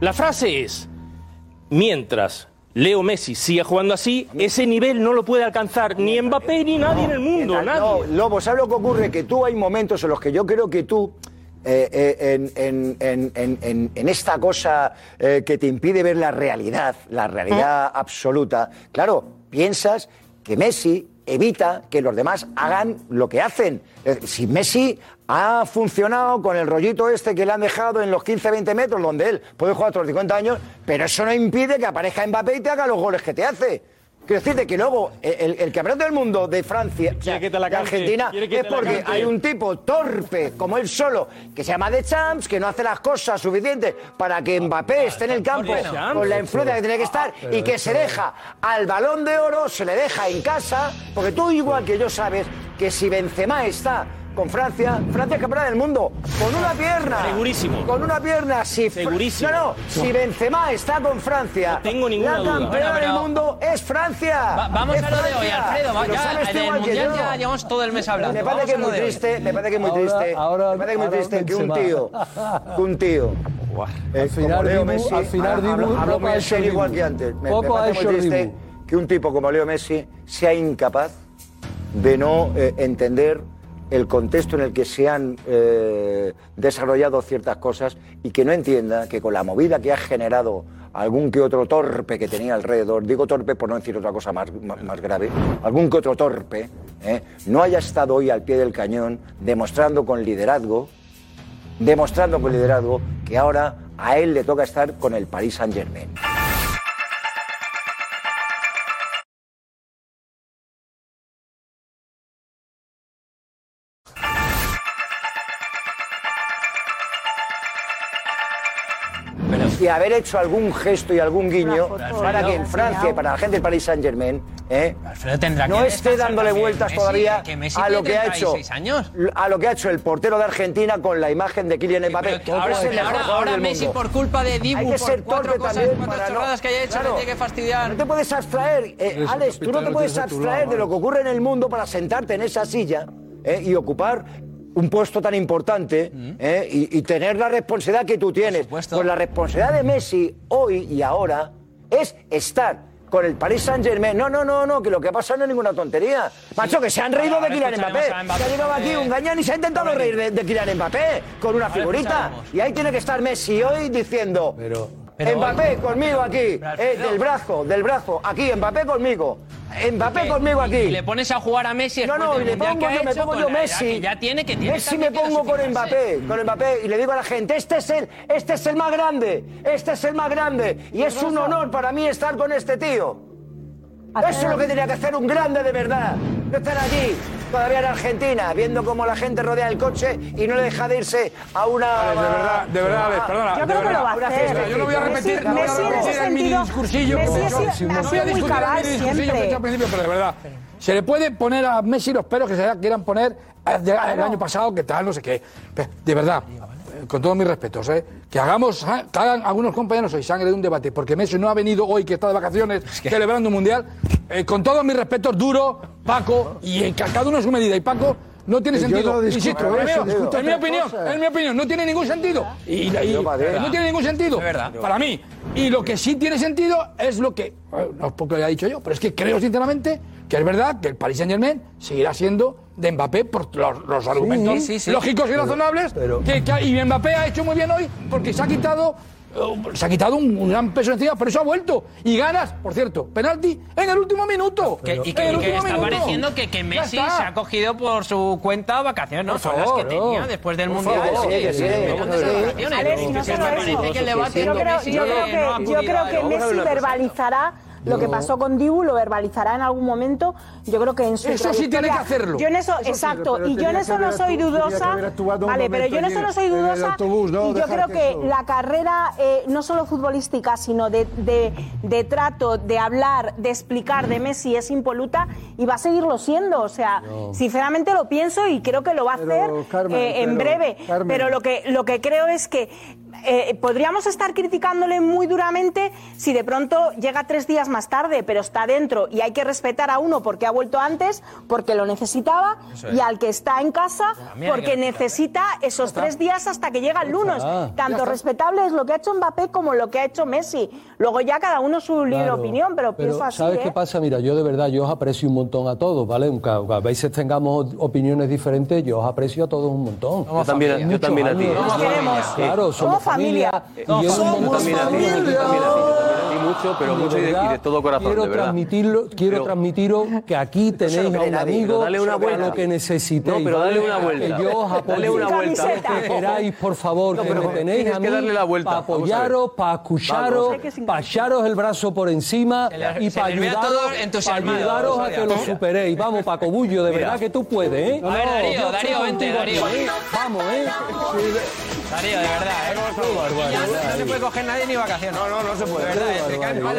[SPEAKER 3] La frase es, mientras Leo Messi siga jugando así, ese nivel no lo puede alcanzar ni Mbappé ni nadie en el mundo,
[SPEAKER 14] No. Lobo, ¿sabes lo que ocurre? Que tú hay momentos en los que yo creo que tú, eh, eh, en, en- en- en- en- en esta cosa eh, que te impide ver la realidad, la realidad absoluta, claro, piensas que Messi evita que los demás hagan lo que hacen. Si Messi ha funcionado con el rollito este que le han dejado en los 15-20 metros, donde él puede jugar hasta los 50 años, pero eso no impide que aparezca Mbappé y te haga los goles que te hace. Quiero decirte que luego el, el campeonato del mundo de Francia, o sea,
[SPEAKER 3] que te la
[SPEAKER 14] de Argentina, es porque hay un tipo torpe como él solo, que se llama The Champs, que no hace las cosas suficientes para que Mbappé esté en el campo
[SPEAKER 1] Bueno.
[SPEAKER 14] con la influencia que tiene que estar y que se deja al balón de oro, se le deja en casa, porque tú igual que yo sabes que si Benzema está con Francia, Francia es campeona del mundo, con una pierna.
[SPEAKER 3] Segurísimo.
[SPEAKER 14] Con una pierna, si Fra-
[SPEAKER 3] Segurísimo.
[SPEAKER 14] No, no, si Benzema está con Francia,
[SPEAKER 3] No tengo ninguna
[SPEAKER 14] la
[SPEAKER 3] duda.
[SPEAKER 14] campeona
[SPEAKER 1] Bueno, pero-
[SPEAKER 14] del mundo es Francia.
[SPEAKER 1] Va- vamos
[SPEAKER 14] Es
[SPEAKER 1] a lo de hoy,
[SPEAKER 14] Francia.
[SPEAKER 1] Alfredo. va- ya,
[SPEAKER 14] sabes tú
[SPEAKER 1] en el
[SPEAKER 14] igual que
[SPEAKER 1] Mundial
[SPEAKER 14] yo.
[SPEAKER 1] ya llevamos todo el mes hablando.
[SPEAKER 14] Me parece
[SPEAKER 1] Vamos
[SPEAKER 14] que es
[SPEAKER 1] lo
[SPEAKER 14] muy
[SPEAKER 1] de hoy.
[SPEAKER 14] triste, me parece que es muy
[SPEAKER 13] Ahora-
[SPEAKER 14] triste.
[SPEAKER 13] ahora-
[SPEAKER 14] me parece que es muy
[SPEAKER 13] ahora
[SPEAKER 14] triste que un
[SPEAKER 13] Benzema.
[SPEAKER 14] tío, que un tío, eh,
[SPEAKER 13] Al final
[SPEAKER 14] como Leo
[SPEAKER 13] Dibu-
[SPEAKER 14] Messi,
[SPEAKER 13] al final Dibu
[SPEAKER 14] hablo
[SPEAKER 13] poco
[SPEAKER 14] muy
[SPEAKER 13] ha
[SPEAKER 14] en
[SPEAKER 13] hecho
[SPEAKER 14] serio
[SPEAKER 13] Dibu.
[SPEAKER 14] igual que antes. Me, me
[SPEAKER 13] Poco ha
[SPEAKER 14] parece
[SPEAKER 13] hecho
[SPEAKER 14] muy triste
[SPEAKER 13] Dibu.
[SPEAKER 14] que un tipo como Leo Messi sea incapaz de no eh, entender el contexto en el que se han eh, desarrollado ciertas cosas y que no entienda que con la movida que ha generado algún que otro torpe que tenía alrededor, digo torpe por no decir otra cosa más, más, grave, algún que otro torpe, ¿eh? no haya estado hoy al pie del cañón demostrando con liderazgo, demostrando con liderazgo que ahora a él le toca estar con el Paris Saint Germain. Y haber hecho algún gesto y algún guiño para que en Francia y para la gente del Paris Saint Germain ¿eh?
[SPEAKER 1] Tendrá
[SPEAKER 14] no
[SPEAKER 1] que
[SPEAKER 14] esté dándole vueltas
[SPEAKER 1] Messi,
[SPEAKER 14] todavía
[SPEAKER 1] que Messi
[SPEAKER 14] a lo que ha hecho
[SPEAKER 1] 36 años.
[SPEAKER 14] a lo que ha hecho el portero de Argentina con la imagen de Kylian Mbappé
[SPEAKER 1] que
[SPEAKER 14] que
[SPEAKER 1] ahora,
[SPEAKER 14] es el mejor
[SPEAKER 1] ahora-
[SPEAKER 14] jugador
[SPEAKER 1] ahora
[SPEAKER 14] del
[SPEAKER 1] Messi
[SPEAKER 14] mundo.
[SPEAKER 1] por culpa de Dibu,
[SPEAKER 14] Hay que
[SPEAKER 1] por
[SPEAKER 14] ser
[SPEAKER 1] cuatro
[SPEAKER 14] torpe
[SPEAKER 1] cosas,
[SPEAKER 14] también
[SPEAKER 1] cuatro
[SPEAKER 14] para no-
[SPEAKER 1] que haya hecho,
[SPEAKER 14] Claro.
[SPEAKER 1] le tiene que fastidiar.
[SPEAKER 14] No te puedes abstraer, eh, Alex, tú no te puedes abstraer
[SPEAKER 13] lado,
[SPEAKER 14] de lo que ocurre en el mundo para sentarte en esa silla eh, y ocupar un puesto tan importante eh, y, y tener la responsabilidad que tú tienes. Pues la responsabilidad de Messi hoy y ahora es estar con el Paris Saint Germain. No, no, no, no, que lo que ha pasado no es ninguna tontería. Macho, que se han reído de Kylian Mbappé.
[SPEAKER 1] escucharemos a Mbappé.
[SPEAKER 14] Que ha llegado aquí un gañán y se ha intentado reír de, de Kylian Mbappé con una figurita. Y ahí tiene que estar Messi hoy diciendo...
[SPEAKER 13] Pero,
[SPEAKER 1] Pero
[SPEAKER 14] Mbappé
[SPEAKER 1] hoy-
[SPEAKER 14] conmigo aquí, eh, del brazo, del brazo, aquí, Mbappé conmigo, Mbappé conmigo aquí.
[SPEAKER 1] Y le pones a jugar a Messi
[SPEAKER 14] No, no, y le pongo yo, me pongo yo Messi.
[SPEAKER 1] ya tiene, que tiene
[SPEAKER 14] Messi me pongo con. Mbappé, con Mbappé, y le digo a la gente, este es el, este es el más grande, este es el más grande, y es un honor para mí estar con este tío. Eso es lo que tenía que hacer un grande de verdad. No estar allí, todavía en Argentina, viendo cómo la gente rodea el coche y no le deja de irse a una.
[SPEAKER 15] De verdad, de verdad, Alex, ah, perdona.
[SPEAKER 6] Yo creo que lo va a hacer.
[SPEAKER 15] Yo no voy a repetir, no voy a repetir el mini discursillo. No voy a discutir discursillo que he hecho al principio, pero de verdad. Se le puede poner a Messi los pelos que se quieran poner eh, el año pasado, que tal, no sé qué. De verdad con todos mis respetos, ¿eh? que hagamos, que hagan algunos compañeros hoy sangre de un debate, porque Messi no ha venido hoy, que está de vacaciones, celebrando un mundial. Eh, con todos mis respetos, duro, Paco, y cada uno en su medida. Y Paco no tiene sentido. Insisto, en, mi opinión, en mi opinión, no tiene ningún sentido. Y, no tiene ningún sentido. Para mí. Y lo que sí tiene sentido es lo que, no es porque lo haya dicho yo, pero es que creo sinceramente que es verdad que el Paris Saint Germain seguirá siendo de Mbappé por los, argumentos lógicos y razonables
[SPEAKER 1] pero,
[SPEAKER 15] que, y Mbappé ha hecho muy bien hoy porque se ha quitado se ha quitado un, gran peso encima, pero eso ha vuelto. Y ganas, por cierto, penalti en el último minuto.
[SPEAKER 1] Y que, en
[SPEAKER 15] el
[SPEAKER 1] está pareciendo que, que Messi se ha cogido por su cuenta vacaciones, ¿no? Son las que tenía después del Mundial. Sí, sí,
[SPEAKER 15] sí,
[SPEAKER 6] no. Yo creo que Messi verbalizará lo que pasó con Dibu lo verbalizará en algún momento. Yo creo que en su
[SPEAKER 15] Eso sí tiene que hacerlo.
[SPEAKER 6] Yo en eso, exacto. Y yo en eso no soy dudosa. Vale, pero yo en eso no soy dudosa. Y yo creo
[SPEAKER 12] que,
[SPEAKER 6] la carrera, eh, no solo futbolística, sino de, de, de, trato, de hablar, de explicar de Messi es impoluta y va a seguirlo siendo. O sea, sinceramente lo pienso y creo que lo va a hacer eh, en breve. Pero lo que, lo que creo es que eh, podríamos estar criticándole muy duramente si de pronto llega tres días más tarde, pero está dentro y hay que respetar a uno porque ha vuelto antes, porque lo necesitaba,
[SPEAKER 1] es.
[SPEAKER 6] y al que está en casa porque necesita esos tres días hasta que llega el lunes. Tanto respetable es lo que ha hecho Mbappé como lo que ha hecho Messi. Luego ya cada uno su libre
[SPEAKER 13] claro,
[SPEAKER 6] opinión, pero, pero pienso así.
[SPEAKER 13] ¿Sabes
[SPEAKER 6] ¿eh?
[SPEAKER 13] qué pasa? Mira, yo de verdad, yo os aprecio un montón a todos, ¿vale? Aunque a veces tengamos opiniones diferentes, yo os aprecio a todos un montón.
[SPEAKER 11] Yo también, yo también a ti. Nos
[SPEAKER 6] queremos.
[SPEAKER 13] Claro, somos
[SPEAKER 6] familia.
[SPEAKER 13] familia.
[SPEAKER 11] No,
[SPEAKER 13] y
[SPEAKER 11] yo somos familia. Y mucho, pero mucho y de, y de, todo corazón.
[SPEAKER 13] Quiero
[SPEAKER 11] de
[SPEAKER 13] transmitirlo, quiero
[SPEAKER 11] pero,
[SPEAKER 13] transmitiros que aquí tenéis a un amigo
[SPEAKER 11] dale una vuelta.
[SPEAKER 13] lo que necesitéis.
[SPEAKER 11] No, pero dale una vuelta.
[SPEAKER 13] Que yo os apoyo.
[SPEAKER 11] Dale una vuelta.
[SPEAKER 13] Que queráis, por favor,
[SPEAKER 11] no,
[SPEAKER 13] que me tenéis a mí para apoyaros, para escucharos, para echaros el brazo por encima y para ayudaros,
[SPEAKER 1] pa
[SPEAKER 13] ayudaros a que lo superéis. Vamos, Paco Bullo, de verdad que tú puedes, ¿eh?
[SPEAKER 1] A ver, Darío, Darío, vente, Darío.
[SPEAKER 13] ¿eh? Vamos, ¿eh?
[SPEAKER 1] Darío, de verdad. ¿eh? No, se puede coger nadie ni vacaciones.
[SPEAKER 16] No, no, no se puede.
[SPEAKER 1] ¿eh?
[SPEAKER 16] No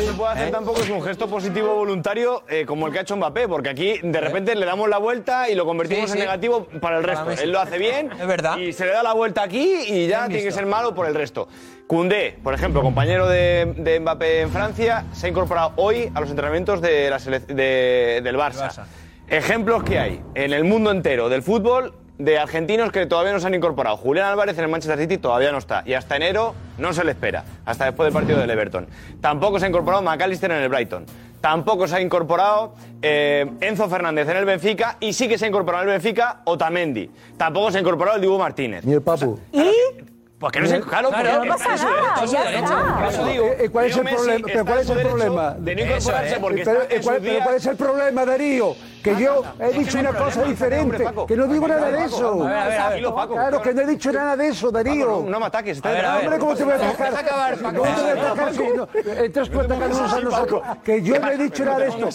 [SPEAKER 16] se puede hacer ¿Eh? tampoco es un gesto positivo voluntario como el que ha hecho Mbappé, porque aquí de repente le damos la vuelta y lo convertimos en negativo para el resto. Él lo hace bien.
[SPEAKER 1] Es verdad.
[SPEAKER 16] Y se le da la vuelta aquí y ya tiene que ser malo por el resto. Cundé, por ejemplo, compañero de, de, Mbappé en Francia, se ha incorporado hoy a los entrenamientos de la de, del Barça. Ejemplos que hay en el mundo entero del fútbol de argentinos que todavía no se han incorporado. Julián Álvarez en el Manchester City todavía no está. Y hasta enero no se le espera, hasta después del partido del Everton. Tampoco se ha incorporado McAllister en el Brighton. Tampoco se ha incorporado eh, Enzo Fernández en el Benfica. Y sí que se ha incorporado en el Benfica Otamendi. Tampoco se ha incorporado el Dibu Martínez.
[SPEAKER 13] Ni el Papu.
[SPEAKER 6] ¿Y?
[SPEAKER 16] Pues no se claro,
[SPEAKER 1] claro,
[SPEAKER 12] eh, eh, ¿Cuál es el problema? ¿Cuál es el problema?
[SPEAKER 16] De no incorporarse porque
[SPEAKER 12] ¿Cuál es el problema, Darío? que yo he dicho una cosa diferente, que no digo nada de eso. Claro que no he dicho nada de eso, Darío.
[SPEAKER 16] No me ataques.
[SPEAKER 12] Hombre, ¿cómo te voy a atacar? ¿Cómo te voy a atacar? Entonces tú atacarnos a nosotros. Que yo no he dicho eh, nada de esto.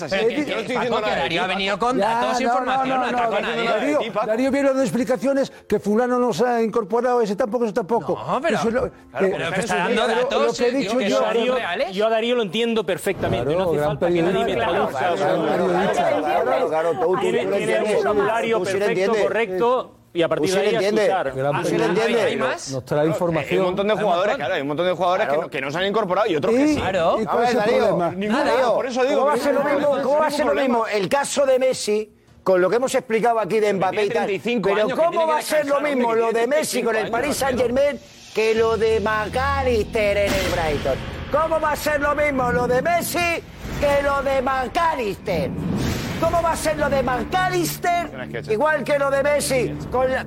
[SPEAKER 1] Darío ha venido con datos, información,
[SPEAKER 12] no
[SPEAKER 1] atacó a nadie.
[SPEAKER 12] Darío viene dando explicaciones que fulano nos ha incorporado, ese tampoco, eso tampoco.
[SPEAKER 1] No, pero... Pero que está dando datos,
[SPEAKER 12] yo
[SPEAKER 3] a Darío lo entiendo perfectamente. No hace falta que nadie me traduzca
[SPEAKER 16] claro,
[SPEAKER 14] tú, tú,
[SPEAKER 3] tiene,
[SPEAKER 14] tú
[SPEAKER 3] tiene
[SPEAKER 14] el
[SPEAKER 3] vocabulario perfecto, correcto. Y a partir de ahí
[SPEAKER 14] entiende?
[SPEAKER 3] escuchar.
[SPEAKER 14] Ah, ¿sí entiende?
[SPEAKER 1] ¿Hay más?
[SPEAKER 13] Nos trae información.
[SPEAKER 16] Hay un montón de jugadores, claro, hay un montón de jugadores claro. que, no, que, no, se han incorporado y otros
[SPEAKER 12] ¿Y?
[SPEAKER 16] que sí.
[SPEAKER 1] Claro.
[SPEAKER 12] ¿Y cuál es el problema?
[SPEAKER 14] Nada.
[SPEAKER 16] Por eso digo.
[SPEAKER 14] ¿Cómo va a ser lo mismo? ¿Cómo va a ser lo mismo? El caso de Messi con lo que hemos explicado aquí de Mbappé y tal. Pero ¿cómo va a ser lo mismo lo de Messi con el Paris Saint-Germain que lo de McAllister en el Brighton? ¿Cómo va a ser lo mismo lo de Messi que lo de McAllister? ¿Cómo va a ser lo de McAllister?
[SPEAKER 16] ¿eh?
[SPEAKER 14] Igual que lo de Messi.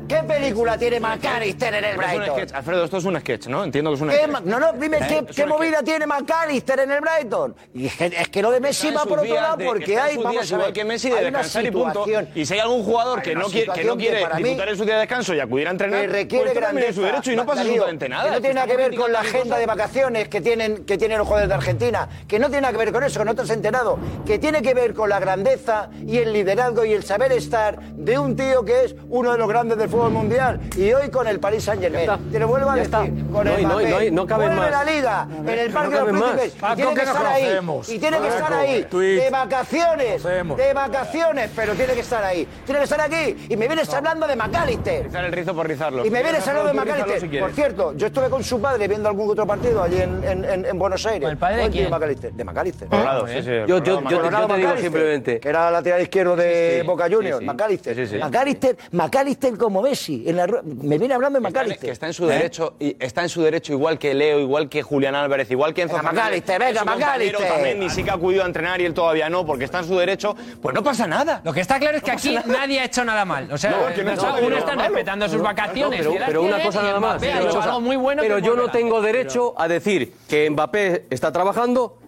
[SPEAKER 14] ¿Qué película tiene McAllister en el Brighton?
[SPEAKER 16] Alfredo, esto es un sketch, ¿no? Entiendo que es un sketch.
[SPEAKER 14] No, no, dime,
[SPEAKER 16] ¿Eh?
[SPEAKER 14] ¿qué, movida tiene McAllister en el Brighton? Es, que, lo de Messi va por otro lado porque hay... Vamos a ver,
[SPEAKER 16] que Messi de descansar y punto. Y si hay algún jugador que, no quiere, que no en su día de descanso y acudir a entrenar,
[SPEAKER 14] que requiere
[SPEAKER 16] pues su derecho y no pasa nada.
[SPEAKER 14] No tiene nada que ver con la agenda de vacaciones que tienen, que tienen los jugadores de Argentina. Que no tiene nada que ver con eso, que no te has enterado. Que tiene que ver con la grandeza y el liderazgo y el saber estar de un tío que es uno de los grandes del fútbol mundial. Y hoy con el Paris Saint Germain. Te lo vuelvo a decir.
[SPEAKER 11] está.
[SPEAKER 14] Con
[SPEAKER 11] No,
[SPEAKER 14] el
[SPEAKER 11] no, no no caben
[SPEAKER 14] Vuelve
[SPEAKER 11] más.
[SPEAKER 14] la liga en el
[SPEAKER 11] No
[SPEAKER 14] Parque de los. Príncipes. Y tiene que estar ahí. Y tiene que estar ahí. De vacaciones. De vacaciones. Pero tiene que estar ahí. Tiene que estar aquí. Y me vienes hablando de McAllister.
[SPEAKER 16] Rizar el rizo por rizarlo.
[SPEAKER 14] Y me vienes hablando de McAllister. Por cierto, yo estuve con su padre viendo algún otro partido allí en, en- en- en Buenos Aires.
[SPEAKER 1] el padre de quién?
[SPEAKER 14] McAllister. De McAllister.
[SPEAKER 16] Colorado, sí, sí.
[SPEAKER 11] Yo- yo- yo te- yo te digo simplemente-
[SPEAKER 14] Que era lateral izquierdo de
[SPEAKER 11] Sí, sí.
[SPEAKER 14] Boca Juniors.
[SPEAKER 11] Sí, sí.
[SPEAKER 14] McAllister.
[SPEAKER 11] Sí, sí, sí.
[SPEAKER 14] McAllister. McAllister como Messi. En la ru- me viene hablando de
[SPEAKER 16] Que está,
[SPEAKER 14] McAllister.
[SPEAKER 16] que está en su derecho y está en su derecho igual que Leo, igual que Julián Álvarez, igual que Enzo
[SPEAKER 14] Venga,
[SPEAKER 16] Fernández,
[SPEAKER 14] McAllister,
[SPEAKER 16] que
[SPEAKER 14] venga, McAllister.
[SPEAKER 16] También ni sí que ha acudido a entrenar y él todavía no, porque está en su derecho, pues no pasa nada.
[SPEAKER 1] Lo que está claro es que aquí nadie ha hecho nada mal. O sea,
[SPEAKER 16] No, que no
[SPEAKER 1] eh, uno está respetando sus vacaciones.
[SPEAKER 11] pero, pero una cosa nada más.
[SPEAKER 1] Mbappé ha
[SPEAKER 11] una
[SPEAKER 1] hecho
[SPEAKER 11] cosa.
[SPEAKER 1] algo muy bueno.
[SPEAKER 11] pero yo no tengo derecho a decir que Mbappé está trabajando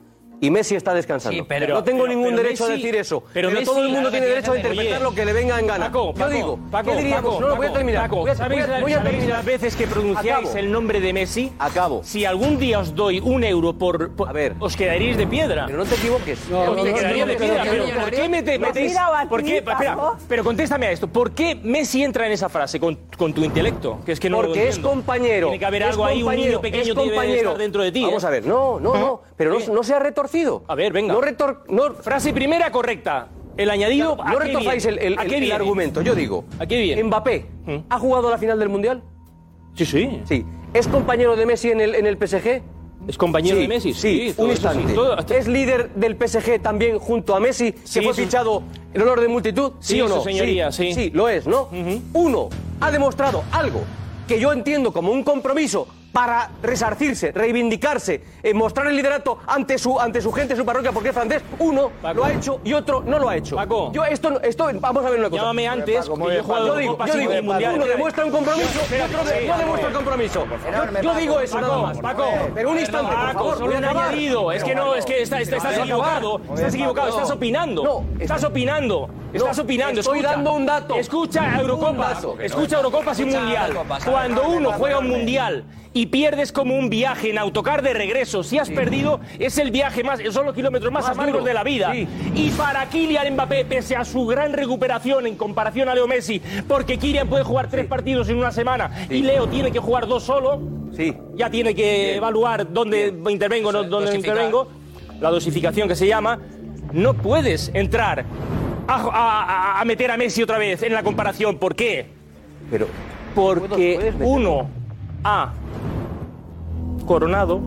[SPEAKER 11] y Messi está descansando.
[SPEAKER 1] Sí, pero-
[SPEAKER 11] no tengo
[SPEAKER 3] pero-
[SPEAKER 11] ningún
[SPEAKER 3] pero
[SPEAKER 11] derecho a
[SPEAKER 3] Messi-
[SPEAKER 11] decir eso.
[SPEAKER 3] pero
[SPEAKER 11] Pero,
[SPEAKER 3] Messi-
[SPEAKER 11] todo el mundo tiene derecho a interpretar
[SPEAKER 3] oye,
[SPEAKER 11] lo que le venga en gana.
[SPEAKER 3] Paco,
[SPEAKER 11] yo
[SPEAKER 3] Paco,
[SPEAKER 11] digo,
[SPEAKER 3] Paco,
[SPEAKER 11] ¿qué diríamos?
[SPEAKER 3] Paco,
[SPEAKER 11] no, no, voy a terminar.
[SPEAKER 3] Paco,
[SPEAKER 11] voy a,
[SPEAKER 3] ¿sabéis,
[SPEAKER 11] voy a- a
[SPEAKER 3] sabéis
[SPEAKER 11] terminar.
[SPEAKER 3] las veces que pronunciáis
[SPEAKER 11] Acabo.
[SPEAKER 3] el nombre de Messi?
[SPEAKER 11] Acabo.
[SPEAKER 3] Si algún día os doy un euro por, por-
[SPEAKER 11] A ver.
[SPEAKER 3] os quedaríais de piedra.
[SPEAKER 11] Pero no te equivoques.
[SPEAKER 3] Os
[SPEAKER 11] no, no,
[SPEAKER 3] quedaríais
[SPEAKER 11] no,
[SPEAKER 3] de piedra. Pero ¿por qué me te metéis?
[SPEAKER 6] a
[SPEAKER 3] ¿Por qué? Espera, pero contéstame a esto. ¿Por qué Messi entra en esa frase con, con tu intelecto? Que es que no
[SPEAKER 11] Porque es compañero.
[SPEAKER 3] Tiene que haber
[SPEAKER 11] es
[SPEAKER 3] algo ahí, un
[SPEAKER 11] compañero,
[SPEAKER 3] niño pequeño
[SPEAKER 11] es
[SPEAKER 3] tiene que estar dentro de ti.
[SPEAKER 11] Vamos
[SPEAKER 3] ¿eh?
[SPEAKER 11] a ver, no, no, no. Pero no, no se ha retorcido.
[SPEAKER 3] A ver, venga.
[SPEAKER 11] No, retor, no,
[SPEAKER 3] Frase primera correcta. El añadido. ¿a
[SPEAKER 11] no retorzáis el, el-
[SPEAKER 3] ¿A
[SPEAKER 11] el- el argumento. Yo digo,
[SPEAKER 3] ¿A qué viene?
[SPEAKER 11] Mbappé
[SPEAKER 3] ¿Mm?
[SPEAKER 11] ha jugado la final del Mundial.
[SPEAKER 3] Sí, sí.
[SPEAKER 11] Sí. ¿Es compañero de Messi en el, en el PSG?
[SPEAKER 3] ¿Es compañero
[SPEAKER 11] Sí,
[SPEAKER 3] de Messi?
[SPEAKER 11] Sí, un
[SPEAKER 3] sí,
[SPEAKER 11] instante. ¿Es líder del PSG también junto a Messi, que fue fichado en honor de multitud? ¿Sí, o no?
[SPEAKER 3] señoría, sí.
[SPEAKER 11] Sí, lo es, ¿no? Uno ha demostrado algo que yo entiendo como un compromiso para resarcirse, reivindicarse, eh, mostrar el liderato ante su, ante su gente, su parroquia, porque es francés. Uno
[SPEAKER 3] Paco.
[SPEAKER 11] lo ha hecho y otro no lo ha hecho.
[SPEAKER 3] Paco.
[SPEAKER 11] Yo esto, no- esto vamos a ver una cosa.
[SPEAKER 3] Llámame antes,
[SPEAKER 14] Paco,
[SPEAKER 3] que yo he jugado
[SPEAKER 11] Yo digo, yo digo,
[SPEAKER 3] de mundial.
[SPEAKER 11] uno demuestra un compromiso y otro
[SPEAKER 3] sí,
[SPEAKER 11] no demuestra un compromiso. Yo
[SPEAKER 14] Paco.
[SPEAKER 11] digo eso nada
[SPEAKER 3] Paco,
[SPEAKER 11] más.
[SPEAKER 3] Paco,
[SPEAKER 11] Pero un instante, por
[SPEAKER 3] Paco,
[SPEAKER 11] favor,
[SPEAKER 3] solo
[SPEAKER 11] voy a
[SPEAKER 3] un añadido. Es que no, es que está- está- estás equivocado. Estás equivocado, estás opinando.
[SPEAKER 11] No,
[SPEAKER 3] Estás opinando. Estás opinando.
[SPEAKER 11] estoy
[SPEAKER 3] escucha.
[SPEAKER 11] dando un dato.
[SPEAKER 3] Escucha Eurocopas.
[SPEAKER 11] dato.
[SPEAKER 3] Escucha Eurocopas y Mundial. Cuando uno juega un Mundial y pierdes como un viaje en autocar de regreso, si has perdido, es el viaje más, son los kilómetros más,
[SPEAKER 11] Más
[SPEAKER 3] amargos
[SPEAKER 11] duro.
[SPEAKER 3] de la vida.
[SPEAKER 11] Sí.
[SPEAKER 3] Y para Kylian Mbappé, pese a su gran recuperación en comparación a Leo Messi, porque Kylian puede jugar tres partidos en una semana y Leo tiene que jugar dos solo,
[SPEAKER 11] Sí.
[SPEAKER 3] ya tiene que evaluar dónde intervengo, no dónde
[SPEAKER 1] dosificar.
[SPEAKER 3] intervengo, la dosificación que se llama, no puedes entrar a, a- a meter a Messi otra vez en la comparación. ¿Por qué?
[SPEAKER 11] Pero
[SPEAKER 3] Porque uno ha coronado,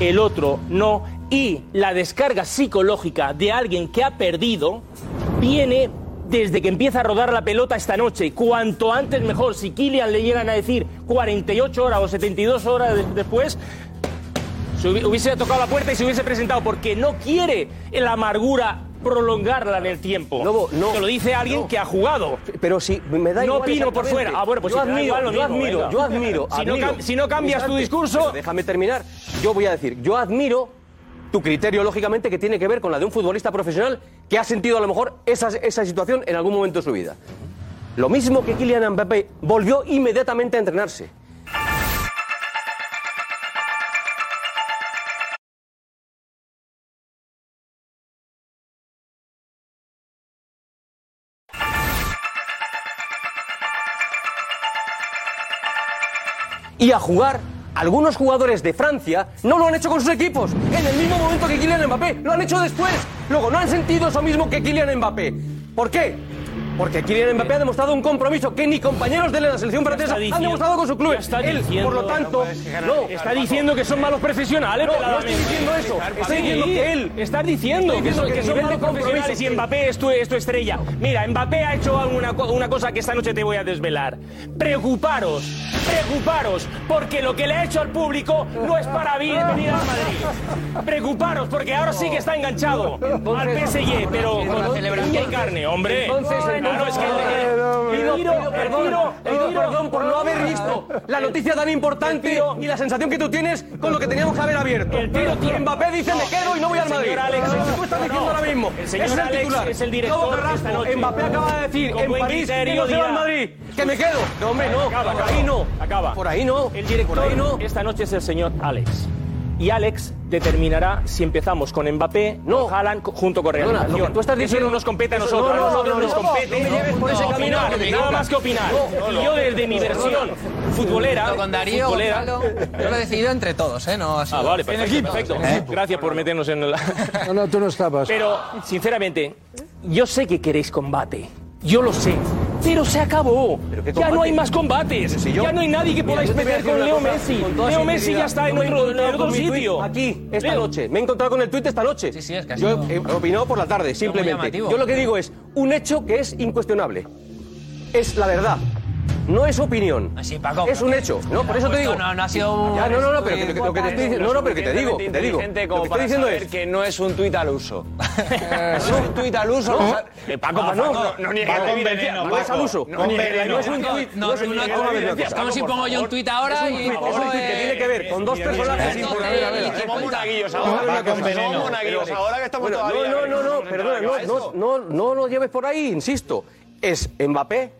[SPEAKER 3] el otro no, y la descarga psicológica de alguien que ha perdido viene desde que empieza a rodar la pelota esta noche. Cuanto antes mejor. Si Kylian le llegan a decir 48 horas o 72 horas de- después, se hubi- hubiese tocado la puerta y se hubiese presentado porque no quiere la amargura prolongarla en el tiempo.
[SPEAKER 11] Lobo, no.
[SPEAKER 3] Te lo dice alguien
[SPEAKER 11] No.
[SPEAKER 3] que ha jugado.
[SPEAKER 11] Pero si me da
[SPEAKER 3] No
[SPEAKER 11] igual
[SPEAKER 3] opino por fuera. Ah, bueno, pues
[SPEAKER 11] yo
[SPEAKER 3] si
[SPEAKER 11] admiro,
[SPEAKER 3] igual, lo
[SPEAKER 11] yo
[SPEAKER 3] mismo,
[SPEAKER 11] admiro, yo admiro,
[SPEAKER 3] Si no
[SPEAKER 11] admiro.
[SPEAKER 3] si no cambias tu discurso-
[SPEAKER 11] déjame terminar. Yo voy a decir, yo admiro tu criterio, lógicamente, que tiene que ver con la de un futbolista profesional que ha sentido a lo mejor esa, esa situación en algún momento de su vida. Lo mismo que Kylian Mbappé volvió inmediatamente a entrenarse. Y a jugar. Algunos jugadores de Francia no lo han hecho con sus equipos en el mismo momento que Kylian Mbappé, lo han hecho después. Luego, no han sentido eso mismo que Kylian Mbappé. ¿Por qué? Porque Kylian Mbappé ha demostrado un compromiso que ni compañeros de la selección francesa han demostrado con su club. Él,
[SPEAKER 3] diciendo-
[SPEAKER 11] por lo tanto, no,
[SPEAKER 3] Está diciendo que son malos profesionales.
[SPEAKER 11] No, no
[SPEAKER 3] veladamente.
[SPEAKER 11] estoy diciendo eso. Estoy diciendo que él-
[SPEAKER 3] Estás diciendo que son,
[SPEAKER 11] que
[SPEAKER 3] son malos profesionales y Mbappé es tu, es tu estrella. Mira, Mbappé ha hecho una, una cosa que esta noche te voy a desvelar. Preocuparos, preocuparos, porque lo que le ha hecho al público no es para venir a Madrid. Preocuparos, porque ahora sí que está enganchado al PSG, pero
[SPEAKER 1] Con la celebración.
[SPEAKER 3] carne, hombre.
[SPEAKER 11] Entonces,
[SPEAKER 3] Claro, es que
[SPEAKER 11] Pido, pido perdón, perdón por no haber visto la noticia tan importante y la sensación que tú tienes con lo que teníamos que haber abierto.
[SPEAKER 3] El tiro
[SPEAKER 11] Mbappé dice me quedo y no voy al Madrid.
[SPEAKER 3] Alex-
[SPEAKER 11] tú estás diciendo ahora mismo.
[SPEAKER 3] El señor
[SPEAKER 11] es el titular.
[SPEAKER 3] es el director.
[SPEAKER 11] Mbappé acaba de decir en París que no se va al. Madrid. Que me quedo. No, hombre, no.
[SPEAKER 3] Acaba,
[SPEAKER 11] por ahí no.
[SPEAKER 3] Acaba.
[SPEAKER 11] Por ahí no.
[SPEAKER 3] El director
[SPEAKER 11] Por ahí no.
[SPEAKER 3] esta noche es el señor Alex. Y Alex determinará si empezamos con Mbappé, no. Haaland, co- junto con
[SPEAKER 11] lo que tú estás diciendo-
[SPEAKER 3] no nos compete a nosotros.
[SPEAKER 11] no,
[SPEAKER 3] a nosotros
[SPEAKER 11] no,
[SPEAKER 3] nos
[SPEAKER 11] no,
[SPEAKER 3] compete
[SPEAKER 11] no me lleves por ese camino,
[SPEAKER 3] opinar, nada más que opinar.
[SPEAKER 11] No, no,
[SPEAKER 3] y yo desde mi versión futbolera,
[SPEAKER 1] Con Darío,
[SPEAKER 3] futbolera-
[SPEAKER 1] yo lo he decidido entre todos, ¿eh? No sido-
[SPEAKER 3] Ah, vale, perfecto, perfecto. Gracias por meternos en el...
[SPEAKER 12] No, no, tú no estabas.
[SPEAKER 3] Pero, sinceramente, yo sé que queréis combate. Yo lo sé. Pero se acabó. Ya no hay más combates.
[SPEAKER 11] si yo-
[SPEAKER 3] Ya no hay nadie que podáis
[SPEAKER 11] decir
[SPEAKER 3] con Leo
[SPEAKER 11] cosa,
[SPEAKER 3] Messi.
[SPEAKER 11] con
[SPEAKER 3] Leo Messi ya está en
[SPEAKER 11] Yo me he
[SPEAKER 3] otro, en sitio.
[SPEAKER 11] Aquí, esta
[SPEAKER 3] Leo.
[SPEAKER 11] noche. Me he encontrado con el tuit esta noche.
[SPEAKER 1] Sí, sí, es que ha
[SPEAKER 11] Yo he opinado por la tarde, simplemente. Yo lo que digo es un hecho que es incuestionable. Es la verdad. No es opinión.
[SPEAKER 1] Así, Paco.
[SPEAKER 11] Es un hecho. No, por eso te digo.
[SPEAKER 1] No, no ha sido un-
[SPEAKER 11] Ya, no, no, no, pero que- que- lo que te estoy diciendo, no, no, pero que te digo, te digo. Lo que estoy diciendo es
[SPEAKER 16] que no es un tuit al uso. no es un tuit al uso. Eh, Paco,
[SPEAKER 11] Ah,
[SPEAKER 16] por
[SPEAKER 11] no, no,
[SPEAKER 16] niegues la evidencia. No es
[SPEAKER 11] al uso.
[SPEAKER 16] No
[SPEAKER 11] es un tuit,
[SPEAKER 1] No,
[SPEAKER 11] no es un
[SPEAKER 1] no,
[SPEAKER 11] tuit.
[SPEAKER 1] es como si pongo yo un tuit ahora
[SPEAKER 11] Es un
[SPEAKER 1] y
[SPEAKER 11] es un tuit que
[SPEAKER 1] eh,
[SPEAKER 11] tiene que ver con dos personajes importantes.
[SPEAKER 16] Somos monaguillos ahora. Somos monaguillos ahora que estamos todavía.
[SPEAKER 11] No, no, no, no, perdona, no, no, no, no lo lleves por ahí, insisto. Es Mbappé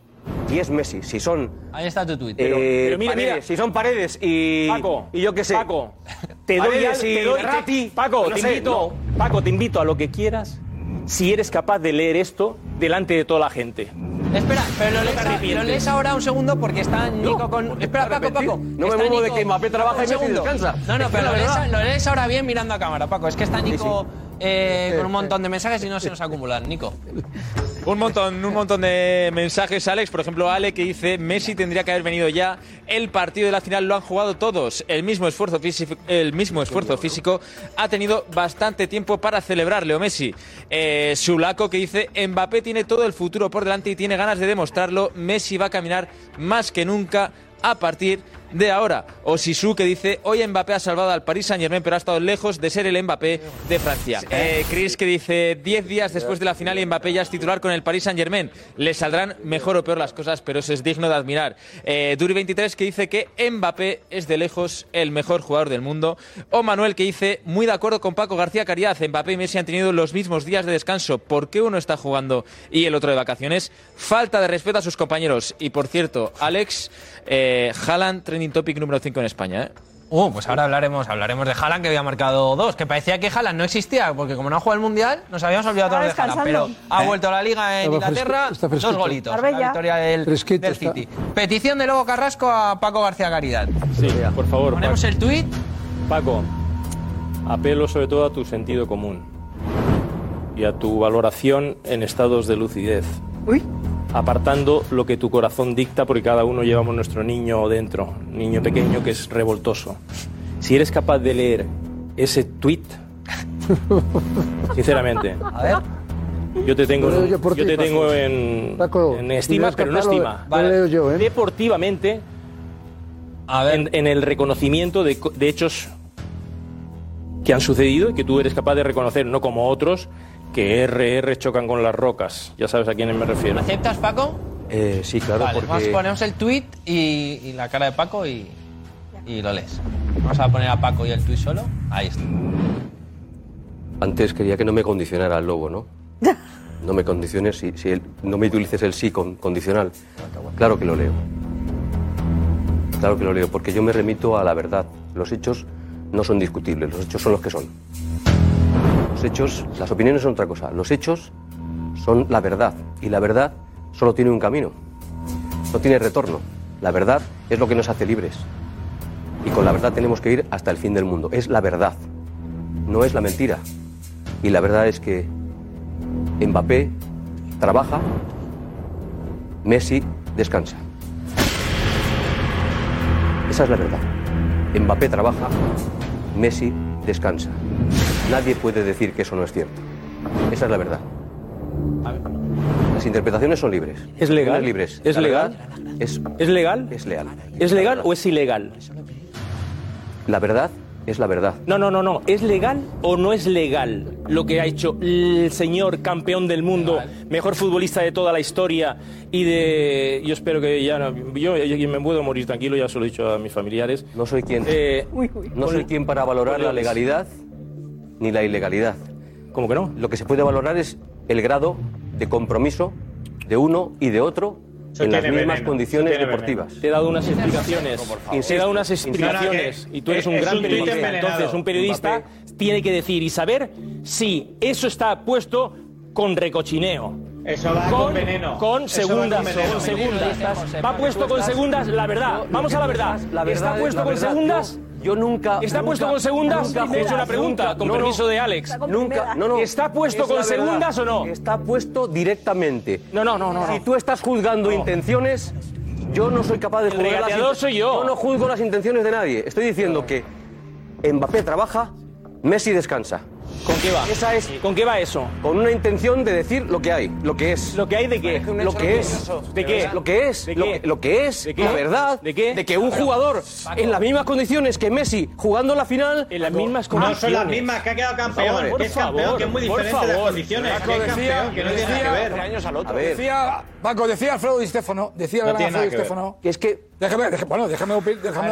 [SPEAKER 11] y es Messi. Si son.
[SPEAKER 1] Ahí está tu tuit.
[SPEAKER 11] eh,
[SPEAKER 3] pero mira,
[SPEAKER 11] paredes,
[SPEAKER 3] mira.
[SPEAKER 11] Si son paredes y.
[SPEAKER 3] Paco,
[SPEAKER 11] y yo qué sé.
[SPEAKER 3] Paco, te doy, al-
[SPEAKER 11] y
[SPEAKER 3] te doy-
[SPEAKER 11] Verratti,
[SPEAKER 3] Paco,
[SPEAKER 11] no
[SPEAKER 3] te
[SPEAKER 11] sé,
[SPEAKER 3] invito, Paco, te invito a lo que quieras si eres capaz de leer esto delante de toda la gente.
[SPEAKER 1] Espera, pero lo lees, lo ahora un segundo porque está Nico con. Espera, Paco, Paco.
[SPEAKER 11] No me
[SPEAKER 1] está
[SPEAKER 11] muevo de
[SPEAKER 1] Nico-
[SPEAKER 11] que Mbappé trabaja y Messi
[SPEAKER 1] segundo.
[SPEAKER 11] descansa.
[SPEAKER 1] No, no,
[SPEAKER 11] Es
[SPEAKER 1] pero lees, lo lees ahora bien mirando a cámara, Paco. Es que está Nico eh, con un montón de mensajes y no se nos acumulan. Nico.
[SPEAKER 2] Un montón, un montón de mensajes, Alex. Por ejemplo, Ale que dice Messi tendría que haber venido ya. El partido de la final lo han jugado todos. El mismo esfuerzo físico, el mismo esfuerzo físico ha tenido bastante tiempo para celebrar Leo Messi. Eh, Sulaco que dice Mbappé tiene todo el futuro por delante y tiene ganas de demostrarlo. Messi va a caminar más que nunca a partir ahora. O Sisu que dice, hoy Mbappé ha salvado al Paris Saint Germain, pero ha estado lejos de ser el Mbappé de Francia. Eh, Chris que dice, 10 días después de la final y Mbappé ya es titular con el Paris Saint Germain. Le saldrán mejor o peor las cosas, pero eso es digno de admirar. Eh, Duri23 que dice que Mbappé es de lejos el mejor jugador del mundo. O Manuel que dice, muy de acuerdo con Paco García Caridad, Mbappé y Messi han tenido los mismos días de descanso. ¿Por qué uno está jugando y el otro de vacaciones? Falta de respeto a sus compañeros. Y por cierto, Alex, eh, Haaland, trending topic número 5 en España. ¿eh?
[SPEAKER 1] Uh, pues ahora hablaremos, hablaremos de Haaland que había marcado dos, que parecía que Haaland no existía, porque como no ha jugado el Mundial, nos habíamos olvidado otra vez de Haaland, pero ha vuelto a la Liga en
[SPEAKER 12] fresco-
[SPEAKER 1] Inglaterra, dos golitos, la victoria del,
[SPEAKER 12] está.
[SPEAKER 1] City. Petición de Lobo Carrasco a Paco García Caridad.
[SPEAKER 3] Sí, por favor,
[SPEAKER 1] Ponemos
[SPEAKER 3] Paco.
[SPEAKER 1] el tuit.
[SPEAKER 3] Paco, apelo sobre todo a tu sentido común y a tu valoración en estados de lucidez. Apartando lo que tu corazón dicta, porque cada uno llevamos nuestro niño dentro, niño pequeño que es revoltoso. Si eres capaz de leer ese tweet, sinceramente,
[SPEAKER 1] A ver.
[SPEAKER 3] yo te tengo,
[SPEAKER 12] yo
[SPEAKER 3] yo
[SPEAKER 12] ti,
[SPEAKER 3] te tengo en,
[SPEAKER 12] Paco,
[SPEAKER 3] en estima, pero no estima.
[SPEAKER 12] lo leo yo, ¿eh?
[SPEAKER 3] Deportivamente, En, en el reconocimiento de, de hechos que han sucedido y que tú eres capaz de reconocer, no como otros que RR chocan con las rocas. Ya sabes a quiénes me refiero.
[SPEAKER 1] ¿Aceptas, Paco?
[SPEAKER 11] Eh, sí, claro,
[SPEAKER 1] vale, vamos,
[SPEAKER 11] porque.
[SPEAKER 1] ponemos el tuit y, y la cara de Paco y, y lo lees. Vamos a poner a Paco y el tuit solo. Ahí está.
[SPEAKER 11] Antes quería que no me condicionara el lobo, ¿no? No me condiciones si, si el- no me utilices el sí con, condicional. Claro que lo leo. Claro que lo leo, porque yo me remito a la verdad. Los hechos no son discutibles, los hechos son los que son. Los hechos, las opiniones son otra cosa. Los hechos son la verdad. Y la verdad solo tiene un camino. No tiene retorno. La verdad es lo que nos hace libres. Y con la verdad tenemos que ir hasta el fin del mundo. Es la verdad. No es la mentira. Y la verdad es que Mbappé trabaja, Messi descansa. Esa es la verdad. Mbappé trabaja, Messi descansa. Nadie puede decir que eso no es cierto. Esa es la verdad. Las interpretaciones son libres.
[SPEAKER 3] ¿Es legal?
[SPEAKER 11] Son libres.
[SPEAKER 3] ¿Es legal?
[SPEAKER 11] Es,
[SPEAKER 3] ¿Es legal?
[SPEAKER 11] es leal.
[SPEAKER 3] ¿Es legal o es ilegal?
[SPEAKER 11] La verdad es la verdad.
[SPEAKER 3] No, no, no, no. ¿Es legal o no es legal lo que ha hecho el señor campeón del mundo, mejor futbolista de toda la historia y de... Yo espero que ya... no- Yo, yo me puedo morir tranquilo, ya se lo he dicho a mis familiares.
[SPEAKER 11] No soy quien.
[SPEAKER 3] Eh,
[SPEAKER 11] No soy quien para valorar la legalidad ni la ilegalidad.
[SPEAKER 3] ¿Cómo que no?
[SPEAKER 11] Lo que se puede valorar es el grado de compromiso de uno y de otro
[SPEAKER 5] Eso
[SPEAKER 11] en las mismas
[SPEAKER 5] veneno,
[SPEAKER 11] condiciones deportivas.
[SPEAKER 3] Te he dado unas explicaciones.
[SPEAKER 11] favor.
[SPEAKER 3] Te he dado unas explicaciones. Y tú eres un
[SPEAKER 5] Es
[SPEAKER 3] gran
[SPEAKER 5] un
[SPEAKER 3] periodista.
[SPEAKER 5] envenenado,
[SPEAKER 3] Entonces, un periodista tiene que decir y saber si eso está puesto con recochineo.
[SPEAKER 5] Eso va con veneno.
[SPEAKER 3] Con
[SPEAKER 5] Eso va
[SPEAKER 3] segundas,
[SPEAKER 5] con veneno.
[SPEAKER 3] con segundas. Va puesto con segundas, la verdad. Vamos a la verdad. ¿Está
[SPEAKER 11] es-
[SPEAKER 3] puesto con segundas?
[SPEAKER 11] Yo, nunca.
[SPEAKER 3] ¿Está
[SPEAKER 11] nunca-
[SPEAKER 3] puesto con segundas? he hecho una pregunta,
[SPEAKER 11] nunca-
[SPEAKER 3] con
[SPEAKER 11] no, no.
[SPEAKER 3] permiso de Alex.
[SPEAKER 11] Nunca, no, no.
[SPEAKER 3] ¿Está puesto
[SPEAKER 11] Es
[SPEAKER 3] con segundas o no?
[SPEAKER 11] Está puesto directamente.
[SPEAKER 3] No, no, no, no.
[SPEAKER 11] Si tú estás juzgando intenciones, yo no soy capaz de
[SPEAKER 3] El
[SPEAKER 11] juzgar las
[SPEAKER 3] soy yo.
[SPEAKER 11] Yo no juzgo las intenciones de nadie. Estoy diciendo que Mbappé trabaja, Messi descansa.
[SPEAKER 3] ¿Con qué va?
[SPEAKER 11] Esa es
[SPEAKER 3] ¿Con qué va eso?
[SPEAKER 11] con una intención de decir lo que hay, lo que es.
[SPEAKER 3] ¿Lo que hay de qué?
[SPEAKER 11] Lo que es.
[SPEAKER 3] ¿De qué?
[SPEAKER 11] Lo que es.
[SPEAKER 3] ¿De
[SPEAKER 11] Lo
[SPEAKER 3] qué?
[SPEAKER 11] que, lo que es.
[SPEAKER 3] ¿De qué?
[SPEAKER 11] La verdad.
[SPEAKER 3] ¿De qué?
[SPEAKER 11] De que un jugador en las mismas condiciones que Messi jugando la final.
[SPEAKER 3] En las mismas
[SPEAKER 5] No
[SPEAKER 3] condiciones.
[SPEAKER 5] son las mismas, que ha quedado campeón,
[SPEAKER 11] Por
[SPEAKER 5] que es
[SPEAKER 3] favor,
[SPEAKER 5] campeón, que es muy
[SPEAKER 3] por
[SPEAKER 5] diferente de las
[SPEAKER 3] favor.
[SPEAKER 5] condiciones,
[SPEAKER 15] Paco
[SPEAKER 5] que es
[SPEAKER 15] decía-
[SPEAKER 5] campeón, que no tiene nada que
[SPEAKER 15] decía-
[SPEAKER 5] ver.
[SPEAKER 16] años al otro.
[SPEAKER 11] A ver.
[SPEAKER 15] Decía, Paco, decía Alfredo Di Stefano, decía
[SPEAKER 5] No
[SPEAKER 15] Alfredo Di. Stefano.
[SPEAKER 11] Que es que.
[SPEAKER 15] Déjame, déjame- bueno, déjame, opi- déjame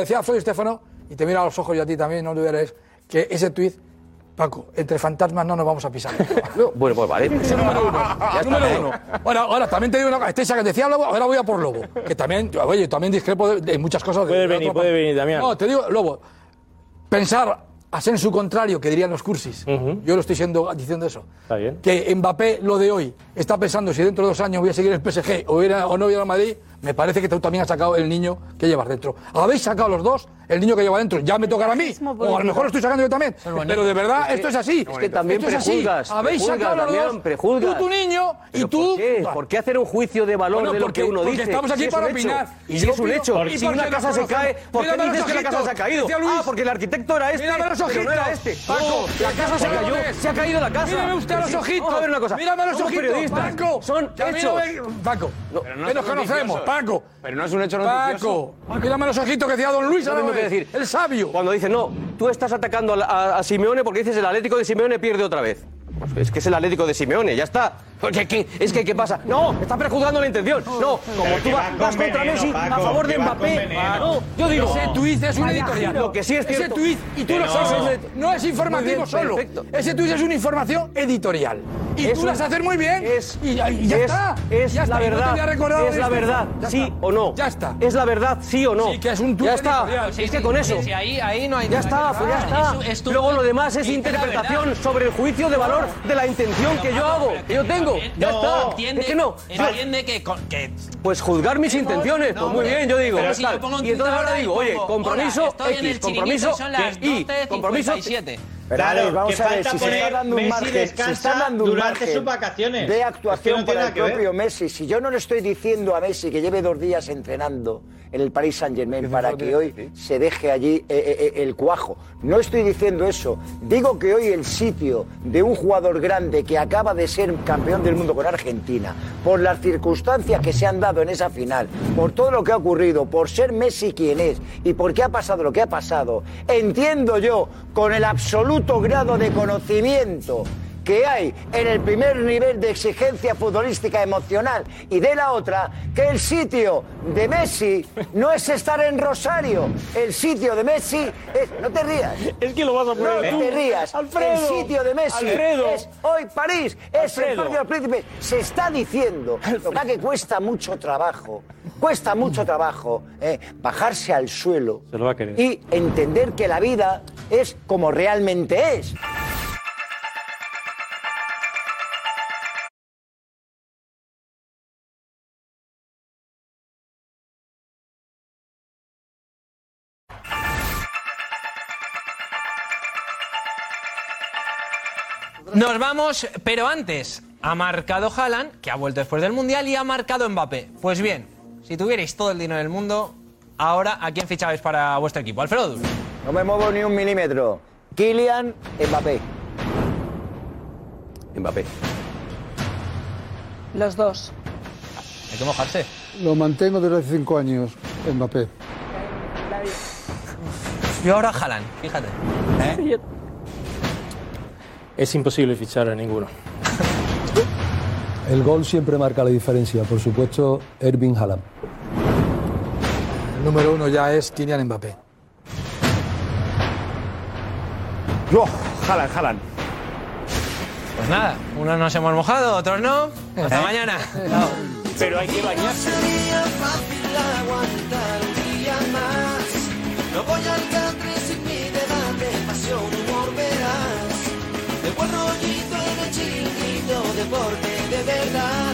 [SPEAKER 15] decía Alfredo Di Stefano, y te mira a los ojos y a ti también, no olvidaréis, que ese tuit, Paco, entre fantasmas no nos vamos a pisar.
[SPEAKER 11] No, bueno, pues vale.
[SPEAKER 15] Ese número uno.
[SPEAKER 11] Ya está.
[SPEAKER 15] número uno. Ahora, ahora, también te digo una cosa. Este que decía Lobo, ahora voy a por Lobo. Que también, oye, también discrepo de, de muchas cosas. de-
[SPEAKER 3] Puede
[SPEAKER 15] de
[SPEAKER 3] venir, puede venir, Damián.
[SPEAKER 15] No, te digo, Lobo, pensar a su contrario, que dirían los cursis. Yo lo estoy siendo, diciendo eso.
[SPEAKER 3] Está bien.
[SPEAKER 15] Que Mbappé, lo de hoy, está pensando si dentro de dos años voy a seguir el PSG o, ir a- o no voy a Madrid, me parece que tú también has sacado el niño que llevas dentro. Habéis sacado los dos el niño que lleva dentro. Ya me tocará a mí. O a lo mejor lo estoy sacando yo también. Pero de verdad, esto es así.
[SPEAKER 11] Es que también
[SPEAKER 15] Esto es así. Habéis sacado los dos.
[SPEAKER 11] prejuzgas.
[SPEAKER 15] Tú, tu niño, y
[SPEAKER 11] ¿Pero
[SPEAKER 15] tú.
[SPEAKER 11] ¿Por qué? ¿Por qué hacer un juicio de valor
[SPEAKER 15] Bueno,
[SPEAKER 11] de lo
[SPEAKER 15] porque-
[SPEAKER 11] que uno dice?
[SPEAKER 15] estamos aquí
[SPEAKER 11] Si
[SPEAKER 15] para opinar.
[SPEAKER 11] Y si es un hecho.
[SPEAKER 15] y
[SPEAKER 11] Si una casa se cae, ¿por qué dices que la casa se ha caído? Ah, porque el arquitecto era este.
[SPEAKER 15] Mírame los
[SPEAKER 11] pero no era
[SPEAKER 15] ojitos.
[SPEAKER 11] este.
[SPEAKER 15] Paco,
[SPEAKER 11] No, la casa se cayó. Se ha caído la casa.
[SPEAKER 15] Mírame usted los ojitos.
[SPEAKER 11] Vamos a ver una cosa.
[SPEAKER 15] Mírame los ojitos. Paco.
[SPEAKER 11] Son hechos.
[SPEAKER 15] Paco. Que nos conocemos. Paco.
[SPEAKER 16] Pero no es un hecho noticioso.
[SPEAKER 15] Paco. Mírame los ojitos que decía Don Luis. Ahora
[SPEAKER 11] que decir.
[SPEAKER 15] El sabio.
[SPEAKER 11] Cuando dices, no, tú estás atacando a- a Simeone porque dices el Atlético de Simeone pierde otra vez. Pues es que es el Atlético de Simeone, ya está. Porque, ¿qué? Es que, ¿qué pasa? No, está prejuzgando la intención. No, como tú vas, vas contra
[SPEAKER 5] veneno,
[SPEAKER 11] Messi a favor de Mbappé.
[SPEAKER 5] veneno.
[SPEAKER 11] No, yo digo.
[SPEAKER 15] Ese tuit es un editorial.
[SPEAKER 11] Lo que sí es
[SPEAKER 15] Ese
[SPEAKER 11] cierto.
[SPEAKER 15] tuit, y tú lo
[SPEAKER 5] no.
[SPEAKER 15] sabes, no es informativo solo.
[SPEAKER 11] perfecto.
[SPEAKER 15] Ese tuit es una información editorial. Y
[SPEAKER 11] Es
[SPEAKER 15] tú
[SPEAKER 11] un-
[SPEAKER 15] lo vas a hacer muy bien.
[SPEAKER 11] Es,
[SPEAKER 15] y, ya- y ya
[SPEAKER 11] es-
[SPEAKER 15] está.
[SPEAKER 11] Es
[SPEAKER 15] ya está.
[SPEAKER 11] la
[SPEAKER 15] Y no te
[SPEAKER 11] verdad. es la verdad,
[SPEAKER 15] Ya
[SPEAKER 11] sí
[SPEAKER 15] está.
[SPEAKER 11] o no.
[SPEAKER 15] Ya está.
[SPEAKER 11] Es la verdad, sí o no.
[SPEAKER 15] Sí, que es un tuit
[SPEAKER 11] Ya está. es
[SPEAKER 1] sí,
[SPEAKER 11] que con eso.
[SPEAKER 1] ahí, ahí no hay
[SPEAKER 11] Ya está, pues ya
[SPEAKER 1] hablar.
[SPEAKER 11] está. Luego lo demás es interpretación sobre el juicio de valor de la intención que yo hago, que yo tengo. Ya
[SPEAKER 1] No,
[SPEAKER 11] está.
[SPEAKER 1] Entiende,
[SPEAKER 11] Es que no.
[SPEAKER 1] entiende que, que
[SPEAKER 11] Pues juzgar mis intenciones,
[SPEAKER 1] No,
[SPEAKER 11] pues muy bien, yo digo.
[SPEAKER 1] pero
[SPEAKER 11] pues
[SPEAKER 1] si yo
[SPEAKER 11] y entonces ahora digo, oye, compromiso
[SPEAKER 1] hola, estoy en el
[SPEAKER 11] X, compromiso
[SPEAKER 1] y son las
[SPEAKER 11] Y, compromiso
[SPEAKER 1] 12:57.
[SPEAKER 14] Pero
[SPEAKER 5] Claro,
[SPEAKER 14] vamos
[SPEAKER 5] que
[SPEAKER 14] a ver, si se está dando un
[SPEAKER 5] Messi
[SPEAKER 14] margen, se está dando un
[SPEAKER 5] durante
[SPEAKER 14] margen
[SPEAKER 5] sus vacaciones.
[SPEAKER 14] de
[SPEAKER 5] Es
[SPEAKER 14] actuación
[SPEAKER 5] que no
[SPEAKER 14] para el
[SPEAKER 5] que ver.
[SPEAKER 14] propio Messi. Si yo no le estoy diciendo a Messi que lleve dos días entrenando en el Paris Saint Germain para que hoy se deje allí eh, eh, eh, el cuajo, no estoy diciendo eso. Digo que hoy el sitio de un jugador grande que acaba de ser campeón del mundo con Argentina, por las circunstancias que se han dado en esa final, por todo lo que ha ocurrido, por ser Messi quien es y por qué ha pasado lo que ha pasado, entiendo yo con el absoluto grado de conocimiento que hay en el primer nivel de exigencia futbolística emocional y de la otra, que el sitio de Messi no es estar en Rosario, el sitio de Messi es... No te rías.
[SPEAKER 3] Es que lo vas a
[SPEAKER 14] No
[SPEAKER 3] poner tú.
[SPEAKER 14] te rías.
[SPEAKER 3] Alfredo.
[SPEAKER 14] El sitio de Messi
[SPEAKER 3] Alfredo.
[SPEAKER 14] es hoy París, es el. Parque de los Príncipes. Se está diciendo, lo que cuesta mucho trabajo, cuesta mucho trabajo eh, bajarse al suelo
[SPEAKER 3] Se lo va a querer.
[SPEAKER 14] y entender que la vida es como realmente es.
[SPEAKER 1] Nos vamos, pero antes ha marcado Haaland, que ha vuelto después del Mundial, y ha marcado Mbappé. Pues bien, si tuvierais todo el dinero del mundo, ahora ¿a quién fichabais para vuestro equipo? Alfredo Duro.
[SPEAKER 14] No me muevo ni un milímetro. Kylian Mbappé.
[SPEAKER 11] Mbappé.
[SPEAKER 6] Los dos.
[SPEAKER 1] Hay que mojarse.
[SPEAKER 12] Lo mantengo desde hace cinco años, Mbappé.
[SPEAKER 1] Yo ahora Haaland, fíjate.
[SPEAKER 3] Es imposible fichar a ninguno.
[SPEAKER 13] El gol siempre marca la diferencia. Por supuesto, Erving Haaland.
[SPEAKER 15] El número uno ya es Kylian Mbappé.
[SPEAKER 16] Yo, Jalan, Jalan.
[SPEAKER 1] Pues nada, unos nos hemos mojado, otros no. Hasta mañana.
[SPEAKER 3] Pero hay que bañarse.
[SPEAKER 14] Sería fácil aguantar un día más. No voy al bonito era chiquito, deporte de verdad.